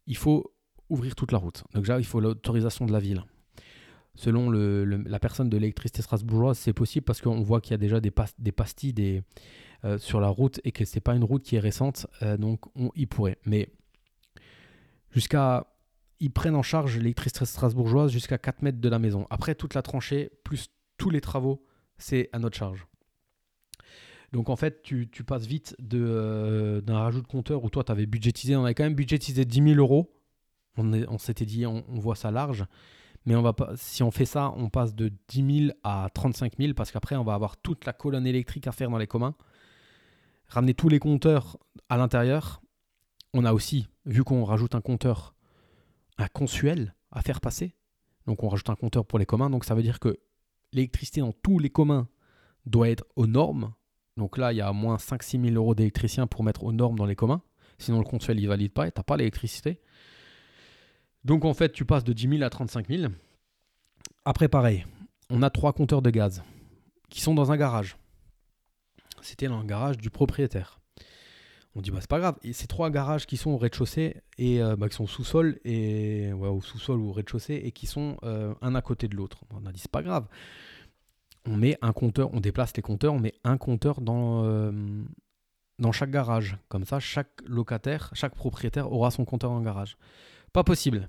il faut ouvrir toute la route. Donc déjà, il faut l'autorisation de la ville. Selon la personne de l'électricité strasbourgeoise, c'est possible parce qu'on voit qu'il y a déjà des, des pastilles des, euh, sur la route et que ce n'est pas une route qui est récente, euh, donc on y pourrait. Mais jusqu'à... Ils prennent en charge l'électricité strasbourgeoise jusqu'à 4 mètres de la maison. Après, toute la tranchée, plus tous les travaux, c'est à notre charge. Donc en fait, tu, passes vite euh, d'un rajout de compteur où toi, tu avais budgétisé, on avait quand même budgétisé 10 000 euros on, s'était dit, on, voit ça large. Mais on va pas, si on fait ça, on passe de 10 000 à 35 000 parce qu'après, on va avoir toute la colonne électrique à faire dans les communs. Ramener tous les compteurs à l'intérieur. On a aussi, vu qu'on rajoute un compteur, un consuel à faire passer. Donc on rajoute un compteur pour les communs. Donc ça veut dire que l'électricité dans tous les communs doit être aux normes. Donc là, il y a moins 5-6 000 euros d'électricien pour mettre aux normes dans les communs. Sinon, le consuel, il valide pas et tu n'as pas l'électricité. Donc en fait, tu passes de 10 000 à 35 000. Après, pareil, on a trois compteurs de gaz qui sont dans un garage. c'était dans le garage du propriétaire. On dit bah c'est pas grave. Et ces trois garages qui sont au rez-de-chaussée et euh, bah, qui sont au sous-sol et au sous-sol ou au rez-de-chaussée et qui sont euh, un à côté de l'autre. On a dit c'est pas grave. On met un compteur, on déplace les compteurs, on met un compteur dans euh, chaque garage. Comme ça, chaque locataire, chaque propriétaire aura son compteur en garage. Pas possible.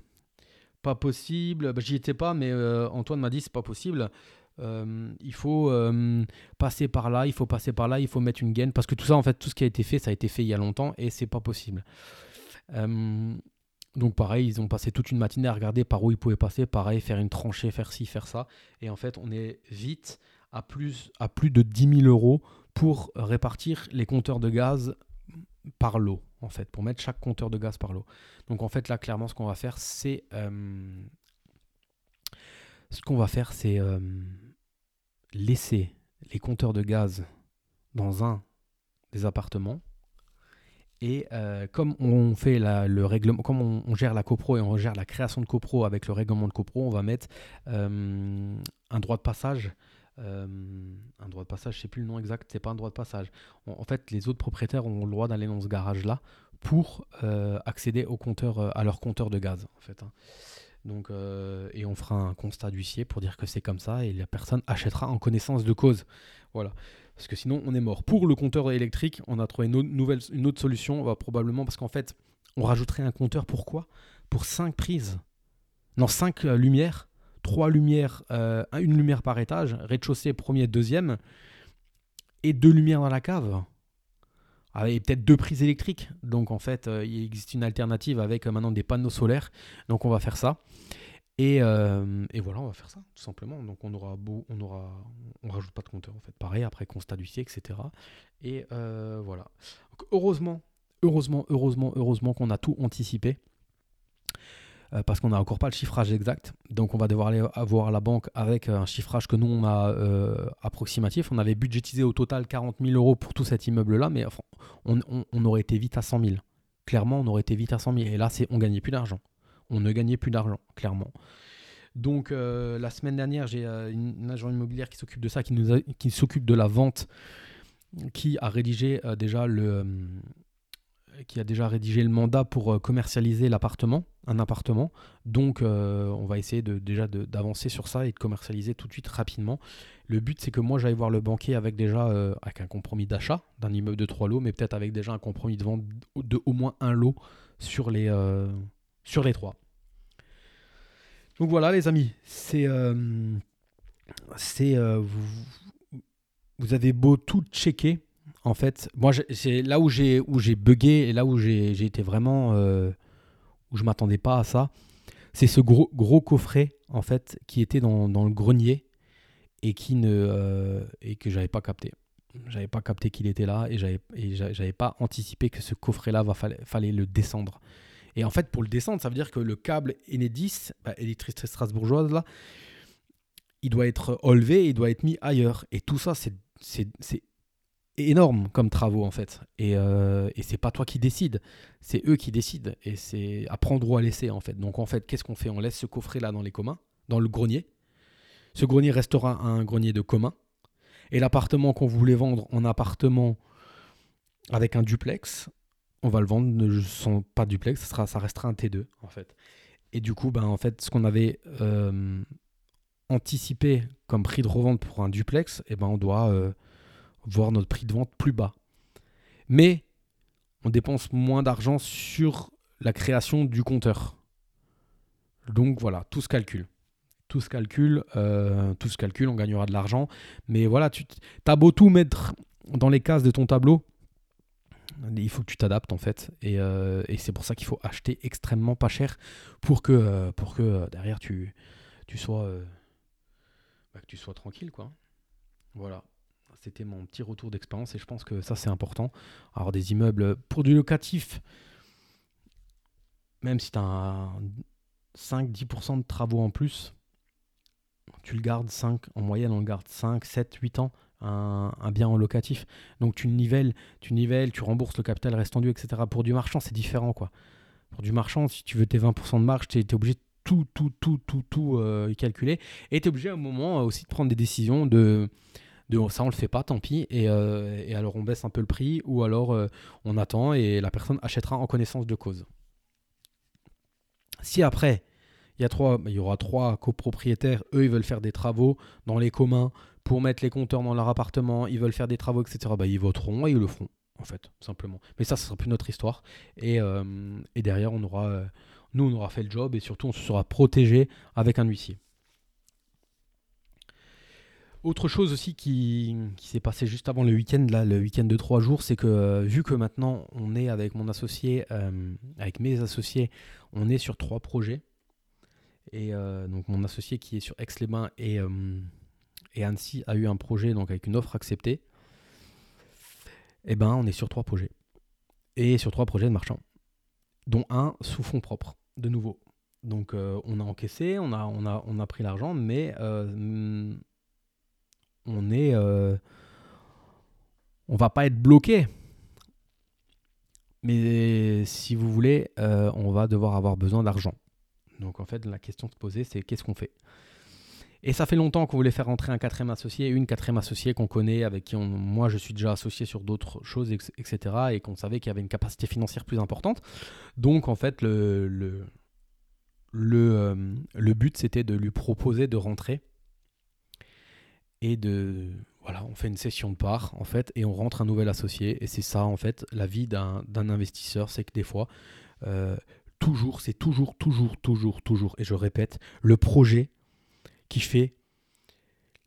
Pas possible. Bah, J'y étais pas, mais Antoine m'a dit c'est pas possible. Euh, il faut euh, passer par là, il faut passer par là, il faut mettre une gaine parce que tout ça en fait tout ce qui a été fait ça a été fait il y a longtemps et c'est pas possible. Euh, donc pareil, ils ont passé toute une matinée à regarder par où ils pouvaient passer, pareil, faire une tranchée, faire ci, faire ça. Et en fait, on est vite à plus, de 10 000 euros pour répartir les compteurs de gaz par lot, en fait, pour mettre chaque compteur de gaz par lot. Donc en fait, là, clairement, ce qu'on va faire, c'est... ce qu'on va faire, c'est laisser les compteurs de gaz dans un des appartements. Et euh, comme on fait le règlement, comme on, gère la copro et on gère la création de copro avec le règlement de copro, on va mettre euh, un droit de passage. Euh, un droit de passage, je sais plus le nom exact, c'est pas un droit de passage. en fait, les autres propriétaires ont le droit d'aller dans ce garage-là pour accéder au compteur, à leur compteur de gaz. Hein. Donc, euh, et on fera un constat d'huissier pour dire que c'est comme ça et la personne achètera en connaissance de cause. Voilà. Parce que sinon, on est mort. Pour le compteur électrique, on a trouvé une autre, solution, va probablement parce qu'en fait, on rajouterait un compteur. Pourquoi? Pour 5 prises. Non, 5 euh, lumières. 3 lumières, euh, une lumière par étage, rez-de-chaussée, premier, deuxième, et deux lumières dans la cave avec peut-être deux prises électriques. Donc en fait, euh, il existe une alternative avec euh, maintenant des panneaux solaires. Donc on va faire ça. Et, euh, et, voilà, on va faire ça, tout simplement. Donc on aura beau, on aura, on rajoute pas de compteur en fait. Pareil, après constat d'huissier, etc. Et voilà. heureusement, heureusement, heureusement, heureusement qu'on a tout anticipé. Euh, parce qu'on n'a encore pas le chiffrage exact. Donc on va devoir aller voir la banque avec un chiffrage que nous on a euh, approximatif. On avait budgétisé au total 40 000 euros pour tout cet immeuble-là, mais on, aurait été vite à 100 000. Clairement, on aurait été vite à 100 000. Et là, c'est on gagnait plus d'argent. On ne gagnait plus d'argent, clairement. Donc euh, la semaine dernière, j'ai une, agent immobilière qui s'occupe de ça, qui, qui s'occupe de la vente, qui a rédigé déjà le qui a déjà rédigé le mandat pour euh, commercialiser l'appartement, un appartement. Donc, euh, on va essayer de, déjà d'avancer sur ça et de commercialiser tout de suite rapidement. Le but, c'est que moi, j'aille voir le banquier avec déjà euh, avec un compromis d'achat d'un immeuble de trois lots, mais peut-être avec déjà un compromis de vente de au moins un lot sur les, sur les trois. Donc voilà, les amis, c'est vous, vous avez beau tout checker en fait, moi, c'est là où j'ai où j'ai bugué et là où j'ai été vraiment euh, où je m'attendais pas à ça. C'est ce gros gros coffret en fait qui était dans, le grenier et qui ne euh, et que j'avais pas capté. J'avais pas capté qu'il était là et j'avais j'avais pas anticipé que ce coffret là va fallait, fallait le descendre. Et en fait, pour le descendre, ça veut dire que le câble Enedis, bah, électricité strasbourgeoise là, il doit être enlevé, il doit être mis ailleurs. Et tout ça, c'est énorme comme travaux en fait. Et, euh, et c'est pas toi qui décides, c'est eux qui décident. Et c'est à prendre ou à laisser en fait. Donc en fait, qu'est-ce qu'on fait? On laisse ce coffret là dans les communs, dans le grenier. Ce grenier restera un grenier de commun. Et l'appartement qu'on voulait vendre en appartement avec un duplex, on va le vendre sont pas duplex, ça, sera, ça restera un T2 en fait. Et du coup, ben, en fait, ce qu'on avait euh, anticipé comme prix de revente pour un duplex, eh ben, on doit euh, voir notre prix de vente plus bas. Mais on dépense moins d'argent sur la création du compteur. Donc voilà, tout se calcule. Tout se calcule, euh, tout se calcule, on gagnera de l'argent. Mais voilà, tu as beau tout mettre dans les cases de ton tableau, il faut que tu t'adaptes en fait. Et, euh, c'est pour ça qu'il faut acheter extrêmement pas cher pour que, euh, pour que derrière tu, sois, bah, que tu sois tranquille. quoi. Voilà. C'était mon petit retour d'expérience et je pense que ça c'est important. Alors des immeubles pour du locatif, même si tu as 5-10% de travaux en plus, tu le gardes 5, en moyenne on le garde 5, 7, 8 ans, un, bien en locatif. Donc tu nivelles, tu nivelles, tu rembourses le capital restendu, etc. Pour du marchand, c'est différent quoi. Pour du marchand, si tu veux tes 20% de marge, tu es, obligé de tout, tout, tout, tout, tout euh, calculer. Et tu es obligé à un moment aussi de prendre des décisions de de ça on le fait pas, tant pis, et, et alors on baisse un peu le prix, ou alors on attend et la personne achètera en connaissance de cause. Si après, il y, a trois, il y aura trois copropriétaires, eux ils veulent faire des travaux dans les communs pour mettre les compteurs dans leur appartement, ils veulent faire des travaux, etc., bah, ils voteront et ils le feront, en fait, simplement. Mais ça, ce sera plus notre histoire. Et, et derrière, nous, on aura fait le job et surtout, on se sera protégé avec un huissier. Autre chose aussi qui, s'est passé juste avant le week-end, là, le week-end de trois jours, c'est que euh, vu que maintenant on est avec mon associé, euh, avec mes associés, on est sur trois projets. Et euh, donc mon associé qui est sur Aix-les-Bains et, et, Annecy a eu un projet donc avec une offre acceptée. Et eh ben on est sur trois projets. Et sur trois projets de marchands. Dont un sous fonds propres de nouveau. Donc on a encaissé, on a, on a, on a pris l'argent, mais on est, euh, on va pas être bloqué. Mais si vous voulez, on va devoir avoir besoin d'argent. Donc en fait, la question se poser, c'est qu'est-ce qu'on fait? Et ça fait longtemps qu'on voulait faire rentrer un quatrième associé, une quatrième associée qu'on connaît, avec qui moi je suis déjà associé sur d'autres choses, etc. Et qu'on savait qu'il y avait une capacité financière plus importante. Donc en fait, le, le, euh, le, but c'était de lui proposer de rentrer et de voilà, on fait une session de part en fait et on rentre un nouvel associé. Et c'est ça en fait la vie d'un investisseur, c'est que des fois euh, toujours, c'est toujours, toujours, toujours, toujours et je répète, le projet qui fait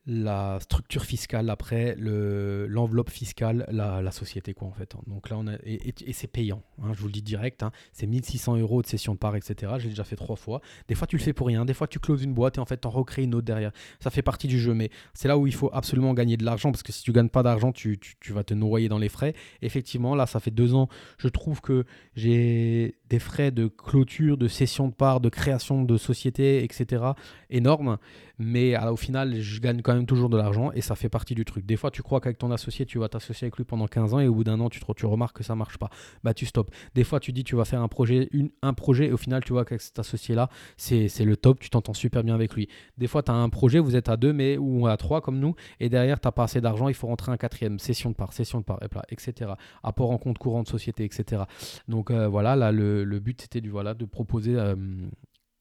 la structure fiscale après, l'enveloppe fiscale, la, société quoi en fait. Donc là on a et, c'est payant. Hein, je vous le dis direct. Hein, c'est 1600 euros de cession de part, etc. J'ai déjà fait trois fois. Des fois tu le fais pour rien. Des fois tu closes une boîte et en fait t'en recrées une autre derrière. Ça fait partie du jeu. Mais c'est là où il faut absolument gagner de l'argent parce que si tu gagnes pas d'argent, tu, tu, vas te noyer dans les frais. Effectivement, là ça fait deux ans. Je trouve que j'ai des frais de clôture, de cession de part, de création de société, etc. énormes. Mais au final, je gagne quand même toujours de l'argent et ça fait partie du truc. Des fois, tu crois qu'avec ton associé, tu vas t'associer avec lui pendant 15 ans et au bout d'un an, tu, te, tu remarques que ça marche pas. Bah, tu stops. Des fois, tu dis, tu vas faire un projet, un projet et au final, tu vois qu'avec cet associé-là, c'est le top, tu t'entends super bien avec lui. Des fois, tu as un projet, vous êtes à deux mais, ou à trois comme nous et derrière, tu n'as pas assez d'argent, il faut rentrer un quatrième, session de part, session de part, etc. Apport en compte courant de société, etc. Donc euh, voilà, là, le, le but, c'était du, voilà, de proposer euh,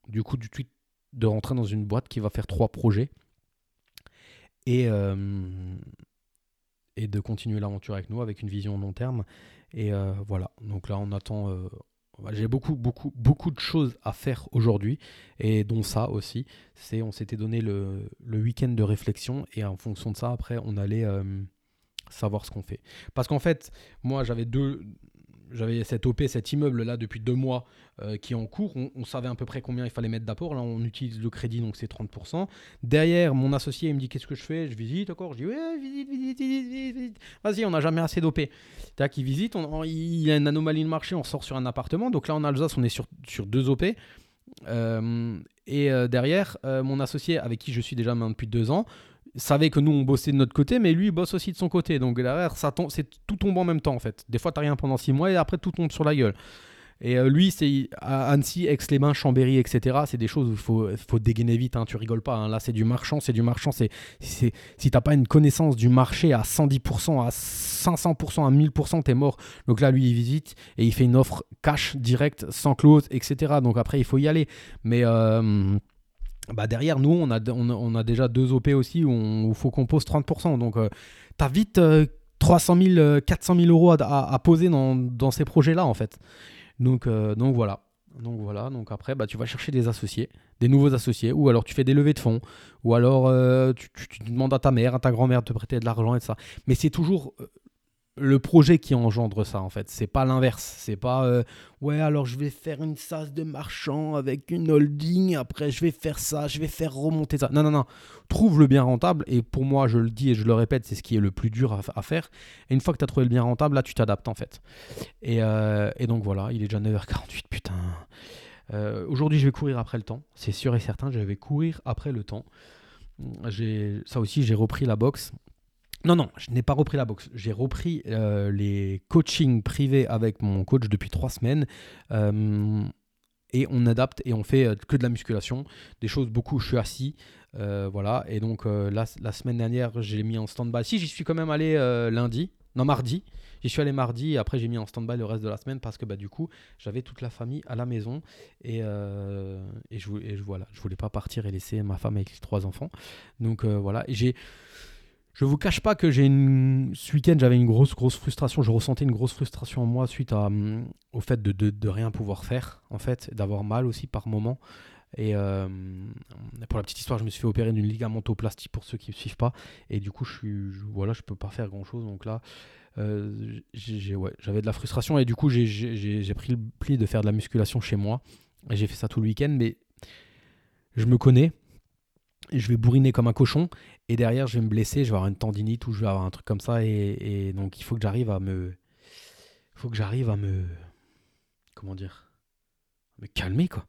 du coup du tweet de rentrer dans une boîte qui va faire trois projets et, euh, et de continuer l'aventure avec nous avec une vision long terme. Et euh, voilà, donc là on attend. J'ai beaucoup, beaucoup, beaucoup de choses à faire aujourd'hui, et dont ça aussi. C'est on s'était donné le, le week-end de réflexion, et en fonction de ça, après, on allait savoir ce qu'on fait. Parce qu'en fait, moi, j'avais deux, j'avais cet OP, cet immeuble là depuis deux mois euh, qui est en cours. On, savait à peu près combien il fallait mettre d'apport. Là, on utilise le crédit, donc c'est 30%. Derrière, mon associé, me dit Qu'est-ce que je fais? Je visite, d'accord Je dis Ouais, visite, visite, visite, visite. Vas-y, on n'a jamais assez d'OP. Tac, il visite, il y a une anomalie de marché, on sort sur un appartement. Donc là, en Alsace, on est sur, sur deux OP. Euh, et euh, derrière, mon associé, avec qui je suis déjà maintenant depuis deux ans, savait que nous on bossait de notre côté, mais lui il bosse aussi de son côté. Donc derrière, ça c'est tout tombe en même temps en fait. Des fois, t'as rien pendant six mois et après tout tombe sur la gueule. Et euh, lui, c'est Annecy, Aix-les-Bains, Chambéry, etc. C'est des choses où il faut, faut dégainer vite. Hein, tu rigoles pas. Hein. Là, c'est du marchand, c'est du marchand. C'est, si t'as pas une connaissance du marché à 110%, à 500%, à 1000%, t'es mort. Donc là, lui, il visite et il fait une offre cash, direct, sans clause, etc. Donc après, il faut y aller. Mais euh, bah derrière, nous, on a, on, déjà deux OP aussi où il faut qu'on pose 30%. Donc, euh, tu as vite 300 000, 400 000 euros à, poser dans, dans, ces projets-là, en fait. Donc, euh, donc voilà. Donc voilà, donc après, bah, tu vas chercher des associés, des nouveaux associés, ou alors tu fais des levées de fonds, ou alors euh, tu, demandes à ta mère, à ta grand-mère de te prêter de l'argent et ça. Mais c'est toujours le projet qui engendre ça en fait. C'est pas l'inverse. C'est pas euh, ouais alors je vais faire une sas de marchand avec une holding. Après je vais faire ça, je vais faire remonter ça. Non non non. Trouve le bien rentable et pour moi je le dis et je le répète, c'est ce qui est le plus dur à, faire. Et une fois que tu as trouvé le bien rentable, là tu t'adaptes en fait. Et, euh, donc voilà, il est déjà 9h48 putain. Euh, aujourd'hui je vais courir après le temps, c'est sûr et certain. Je vais courir après le temps. Ça aussi j'ai repris la boxe non, non, je n'ai pas repris la boxe. J'ai repris euh, les coachings privés avec mon coach depuis trois semaines. Euh, et on adapte et on fait que de la musculation, des choses beaucoup je suis assis, voilà. Et donc la, la, semaine dernière, j'ai mis en stand-by. Si j'y suis quand même allé lundi, non mardi, J'y suis allé mardi et après j'ai mis en stand-by le reste de la semaine parce que bah, du coup j'avais toute la famille à la maison et, euh, et, je, et je, voilà, je voulais pas partir et laisser ma femme avec les trois enfants. Donc euh, voilà, j'ai. Je vous cache pas que j'ai une... ce week-end j'avais une grosse grosse frustration. Je ressentais une grosse frustration en moi suite hum, au fait de, rien pouvoir faire en fait, d'avoir mal aussi par moment. Et euh, pour la petite histoire, je me suis fait opérer d'une ligamentoplastie pour ceux qui ne suivent pas. Et du coup, je suis, voilà, je peux pas faire grand chose. Donc là, euh, j'avais de la frustration et du coup j'ai pris le pli de faire de la musculation chez moi. Et j'ai fait ça tout le week-end, mais je me connais. Je vais bourriner comme un cochon et derrière je vais me blesser, je vais avoir une tendinite ou je vais avoir un truc comme ça et, donc il faut que j'arrive à me, il faut que j'arrive à me, comment dire, me calmer quoi.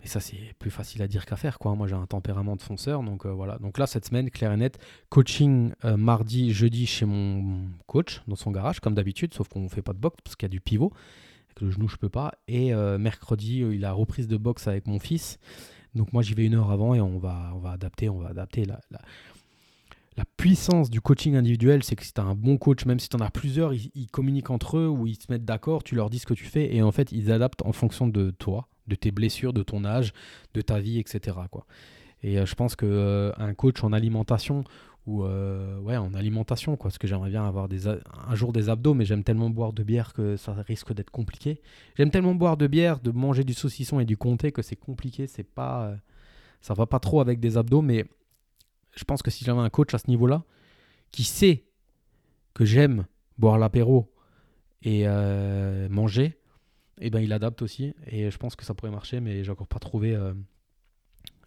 Mais ça, c'est plus facile à dire qu'à faire. Quoi. Moi, j'ai un tempérament de fonceur. Donc euh, voilà. Donc là, cette semaine, clair et net, coaching euh, mardi, jeudi chez mon coach, dans son garage, comme d'habitude, sauf qu'on ne fait pas de boxe parce qu'il y a du pivot. Avec le genou, je peux pas. Et euh, mercredi, il a reprise de boxe avec mon fils. Donc moi, j'y vais une heure avant et on va, on va adapter. On va adapter la puissance du coaching individuel, c'est que si tu as un bon coach, même si tu en as plusieurs, ils, communiquent entre eux ou ils se mettent d'accord, tu leur dis ce que tu fais et en fait, ils adaptent en fonction de toi, de tes blessures, de ton âge, de ta vie, etc. Quoi. Et euh, je pense qu'un euh, un coach en alimentation ou euh, en alimentation quoi parce que j'aimerais bien avoir des un jour des abdos mais j'aime tellement boire de bière que ça risque d'être compliqué j'aime tellement boire de bière de manger du saucisson et du comté que c'est compliqué c'est pas ça va pas trop avec des abdos mais je pense que si j'avais un coach à ce niveau là qui sait que j'aime boire l'apéro et manger et eh ben il adapte aussi. Et je pense que ça pourrait marcher, mais j'ai encore pas trouvé euh,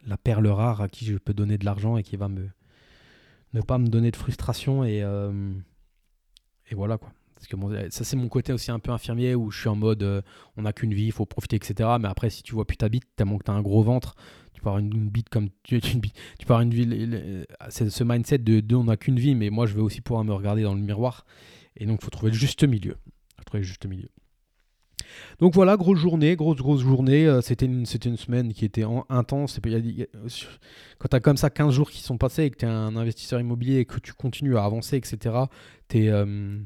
la perle rare à qui je peux donner de l'argent et qui va me ne pas me donner de frustration et, euh, voilà quoi. Parce que ça c'est mon côté aussi un peu infirmier où je suis en mode euh, on n'a qu'une vie, il faut profiter, etc. Mais après si tu vois plus ta bite, tellement que tu as un gros ventre, tu peux une, bite comme tu, une bite, tu une vie. C'est ce mindset de, on n'a qu'une vie, mais moi je veux aussi pouvoir me regarder dans le miroir. Et donc il faut trouver le juste milieu. Trouver le juste milieu. Donc voilà, grosse journée, grosse, grosse journée. Euh, c'était une, une semaine qui était intense. quand tu as comme ça 15 jours qui sont passés et que tu es un investisseur immobilier et que tu continues à avancer, etc., tu euh,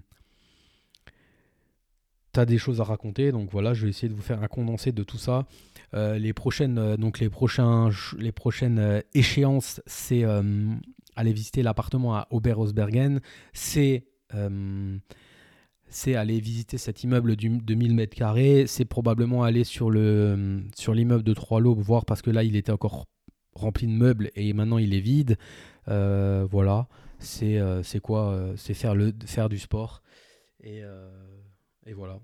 as des choses à raconter. Donc voilà, je vais essayer de vous faire un condensé de tout ça. Euh, les prochaines, donc les prochains, les prochaines échéances, c'est aller visiter l'appartement à Oberhausbergen. C'est c'est aller visiter cet immeuble de 1000 mètres carrés, c'est probablement aller sur le sur l'immeuble de Trois Lobes voir parce que là il était encore rempli de meubles et maintenant il est vide. Euh, voilà, c'est euh, c'est quoi euh, C'est faire le faire du sport et, et, voilà.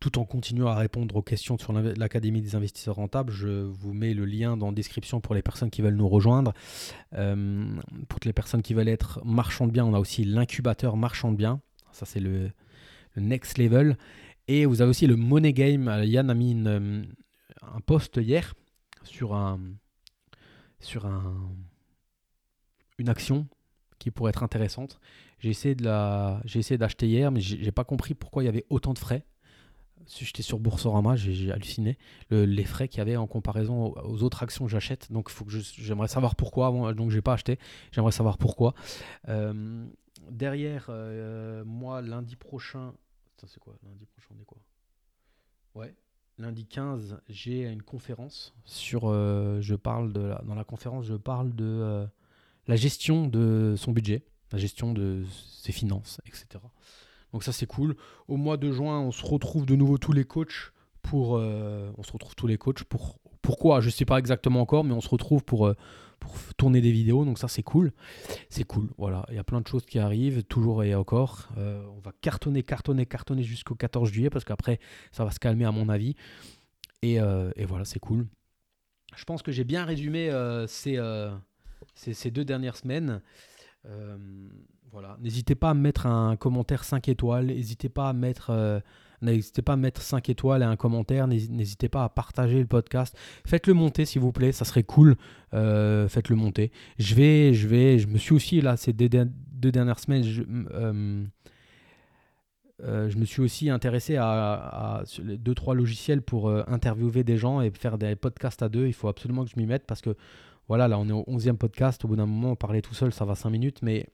Tout en continuant à répondre aux questions sur l'Académie des investisseurs rentables, je vous mets le lien dans la description pour les personnes qui veulent nous rejoindre. pour les personnes qui veulent être marchands de biens, on a aussi l'incubateur marchand de biens ça, c'est le, next level. Et vous avez aussi le Money Game. Yann a mis euh, un post hier sur un sur un une action qui pourrait être intéressante. J'ai essayé de la j'ai essayé d'acheter hier, mais j'ai pas compris pourquoi il y avait autant de frais. J'étais sur Boursorama, j'ai halluciné les frais qu'il y avait en comparaison aux, autres actions que j'achète. Donc, j'aimerais savoir pourquoi. Bon, donc, j'ai pas acheté. J'aimerais savoir pourquoi. Euh, derrière, euh, moi, lundi prochain. c'est quoi? Lundi prochain, on est quoi? Ouais. Lundi 15, j'ai une conférence sur. Euh, je parle de dans la conférence, je parle de la gestion de son budget, la gestion de ses finances, etc. Donc ça c'est cool. Au mois de juin, on se retrouve de nouveau tous les coachs pour. on se retrouve tous les coachs pour. Pourquoi? Je ne sais pas exactement encore, mais on se retrouve pour pour tourner des vidéos. Donc ça, c'est cool. C'est cool. Voilà, il y a plein de choses qui arrivent, toujours et encore. Euh, on va cartonner, cartonner, cartonner jusqu'au 14 juillet parce qu'après, ça va se calmer à mon avis. Et, euh, voilà, c'est cool. Je pense que j'ai bien résumé euh, ces, deux dernières semaines. Voilà, n'hésitez pas à mettre un commentaire 5 étoiles. N'hésitez pas à mettre N'hésitez pas à mettre 5 étoiles et un commentaire. N'hésitez pas à partager le podcast. Faites-le monter, s'il vous plaît. Ça serait cool. Euh, faites-le monter. Je vais, je vais, je me suis aussi, là, ces deux, dernières semaines, je, euh, euh, je me suis aussi intéressé à, deux trois logiciels pour euh, interviewer des gens et faire des podcasts à deux. Il faut absolument que je m'y mette parce que voilà, là on est au 11e podcast. Au bout d'un moment, parler tout seul, ça va 5 minutes, mais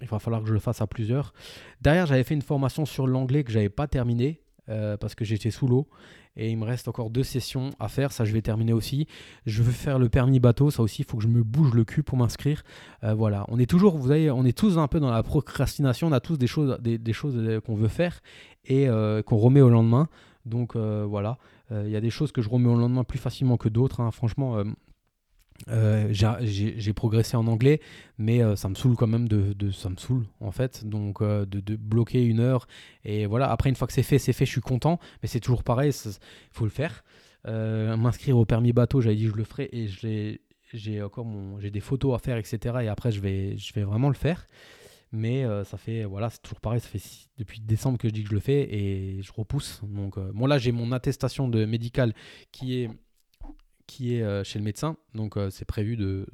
il va falloir que je le fasse à plusieurs. Derrière, j'avais fait une formation sur l'anglais que j'avais pas terminée euh, parce que j'étais sous l'eau et il me reste encore deux sessions à faire. Ça, je vais terminer aussi. Je veux faire le permis bateau. Ça aussi, il faut que je me bouge le cul pour m'inscrire. Euh, voilà. On est toujours, vous voyez, on est tous un peu dans la procrastination. On a tous des choses, des, choses euh, qu'on veut faire et qu'on remet au lendemain. Donc voilà. Il y a des choses que je remets au lendemain plus facilement que d'autres. Hein. Franchement, euh, j'ai progressé en anglais, mais euh, ça me saoule quand même de, ça me saoule en fait, donc euh, de, bloquer une heure et voilà. Après une fois que c'est fait, c'est fait, je suis content, mais c'est toujours pareil, il faut le faire. M'inscrire au permis bateau, j'avais dit je le ferai et j'ai encore mon, j'ai des photos à faire, etc. Et après je vais, je vais vraiment le faire. Mais ça fait, voilà, c'est toujours pareil, ça fait depuis décembre que je dis que je le fais et je repousse. Donc, bon, là, j'ai mon attestation de médicale qui est qui est euh, chez le médecin. Donc euh, c'est prévu de,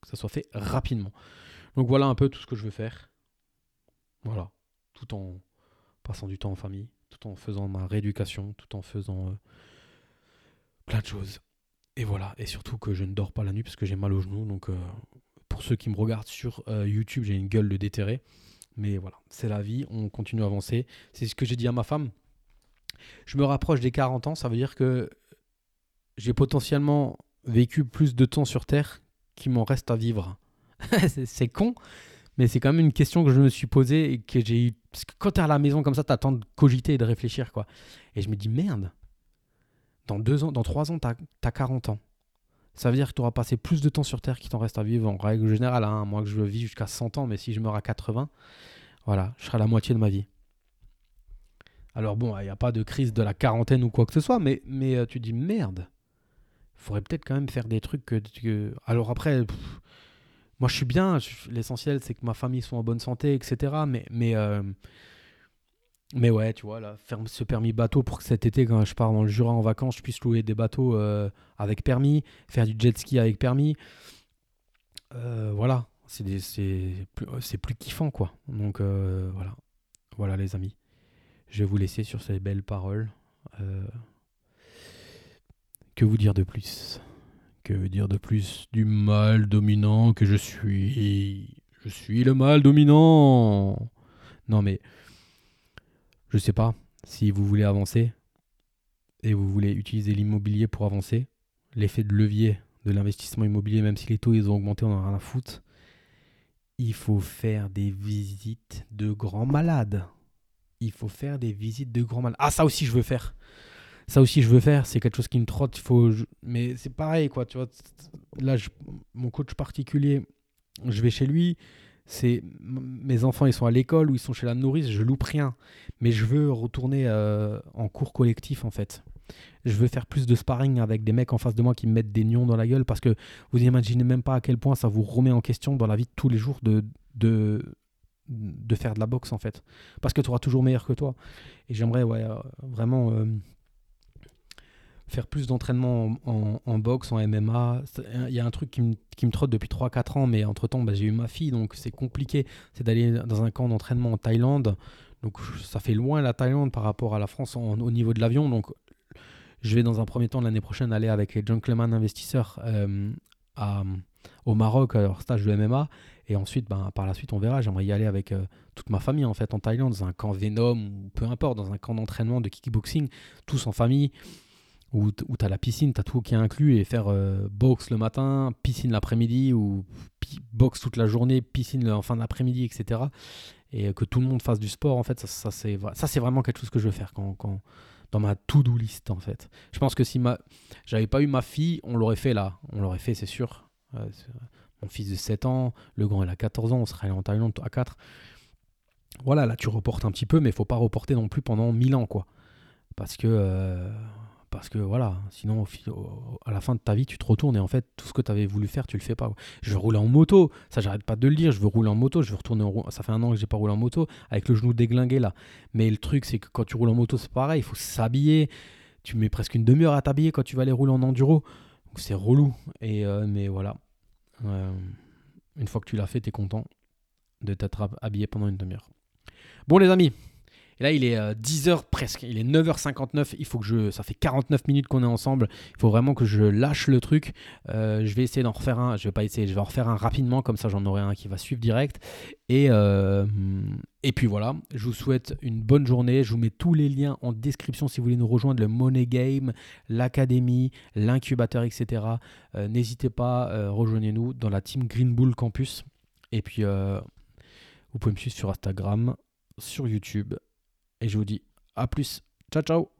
que ça soit fait rapidement. Donc voilà un peu tout ce que je veux faire. Voilà. Tout en passant du temps en famille, tout en faisant ma rééducation, tout en faisant euh, plein de choses. Et voilà. Et surtout que je ne dors pas la nuit parce que j'ai mal au genou. Donc pour ceux qui me regardent sur YouTube, j'ai une gueule de déterré. Mais voilà, c'est la vie, on continue à avancer. C'est ce que j'ai dit à ma femme. Je me rapproche des 40 ans, ça veut dire que j'ai potentiellement vécu plus de temps sur Terre qu'il m'en reste à vivre. c'est con, mais c'est quand même une question que je me suis posée et que j'ai eu. Parce que quand t'es à la maison comme ça, t'attends de cogiter et de réfléchir, quoi. Et je me dis, merde, dans deux ans, dans trois ans, t'as as 40 ans. Ça veut dire que tu auras passé plus de temps sur Terre qu'il t'en reste à vivre en règle générale. Hein, moi que je vis jusqu'à 100 ans, mais si je meurs à 80, voilà, je serai la moitié de ma vie. Alors bon, il n'y a pas de crise de la quarantaine ou quoi que ce soit, mais, mais euh, tu dis merde faudrait peut-être quand même faire des trucs que. Alors après, moi je suis bien, l'essentiel c'est que ma famille soit en bonne santé, etc. Mais, mais, euh, mais ouais, tu vois, là, faire ce permis bateau pour que cet été, quand je pars dans le Jura en vacances, je puisse louer des bateaux euh, avec permis, faire du jet ski avec permis. Euh, voilà, c'est plus, plus kiffant quoi. Donc voilà, voilà les amis. Je vais vous laisser sur ces belles paroles. Vous dire de plus? Que dire de plus du mal dominant que je suis? Je suis le mal dominant! Non mais, je sais pas, si vous voulez avancer et vous voulez utiliser l'immobilier pour avancer, l'effet de levier de l'investissement immobilier, même si les taux ils ont augmenté, on en a rien à foutre, il faut faire des visites de grands malades. Il faut faire des visites de grands malades. Ah, ça aussi, je veux faire ça aussi je veux faire c'est quelque chose qui me trotte faut mais c'est pareil quoi tu vois là mon coach particulier je vais chez lui c'est mes enfants ils sont à l'école ou ils sont chez la nourrice je loupe rien mais je veux retourner euh, en cours collectif en fait. Je veux faire plus de sparring avec des mecs en face de moi qui me mettent des nions dans la gueule parce que vous imaginez même pas à quel point ça vous remet en question dans la vie de tous les jours de, de, de faire de la boxe en fait. Parce que tu auras toujours meilleur que toi. Et j'aimerais ouais, euh, vraiment euh, faire plus d'entraînement en, boxe, en MMA. Il y a un truc qui me, qui me trotte depuis 3-4 ans, mais entre-temps, bah, j'ai eu ma fille, donc c'est compliqué. C'est d'aller dans un camp d'entraînement en Thaïlande. Donc ça fait loin la Thaïlande par rapport à la France au niveau de l'avion. Donc je vais dans un premier temps l'année prochaine aller avec les Gentleman Investisseurs euh, à, au Maroc, à leur stage de MMA. Et ensuite, ben, par la suite, on verra. J'aimerais y aller avec euh, toute ma famille en fait en Thaïlande, dans un camp Venom ou peu importe, dans un camp d'entraînement de kickboxing, tous en famille où, tu as la piscine, tu as tout qui est inclus, et faire euh, boxe le matin, piscine l'après-midi, ou boxe toute la journée, piscine en fin d'après-midi, etc. Et que tout le monde fasse du sport, en fait, ça, ça c'est vraiment quelque chose que je veux faire quand, quand dans ma to-do list, en fait. Je pense que si ma... j'avais pas eu ma fille, on l'aurait fait là. On l'aurait fait, c'est sûr. Euh, mon fils de 7 ans, le grand, il a 14 ans, on serait allé en Thaïlande à 4. Voilà, là, tu reportes un petit peu, mais il faut pas reporter non plus pendant 1000 ans, quoi. Parce que... Euh, parce que voilà, sinon à la fin de ta vie, tu te retournes et en fait, tout ce que tu avais voulu faire, tu le fais pas. Je veux rouler en moto, ça j'arrête pas de le dire, je veux rouler en moto, je veux retourner en Ça fait un an que j'ai pas roulé en moto, avec le genou déglingué là. Mais le truc, c'est que quand tu roules en moto, c'est pareil, il faut s'habiller. Tu mets presque une demi-heure à t'habiller quand tu vas aller rouler en enduro. Donc c'est relou. Et, euh, mais voilà. Euh, une fois que tu l'as fait, tu es content de t'être habillé pendant une demi-heure. Bon les amis, Et là, il est 10h presque. Il est 9h59. Il faut que je. Ça fait 49 minutes qu'on est ensemble. Il faut vraiment que je lâche le truc. je vais essayer d'en refaire un. Je vais pas essayer. Je vais en refaire un rapidement. Comme ça, j'en aurai un qui va suivre direct. Et, et puis voilà. Je vous souhaite une bonne journée. Je vous mets tous les liens en description si vous voulez nous rejoindre le Money Game, l'académie, l'incubateur, etc. N'hésitez pas. rejoignez-nous dans la team Green Bull Campus. Et puis, euh, vous pouvez me suivre sur Instagram, sur YouTube. Et je vous dis à plus. Ciao, ciao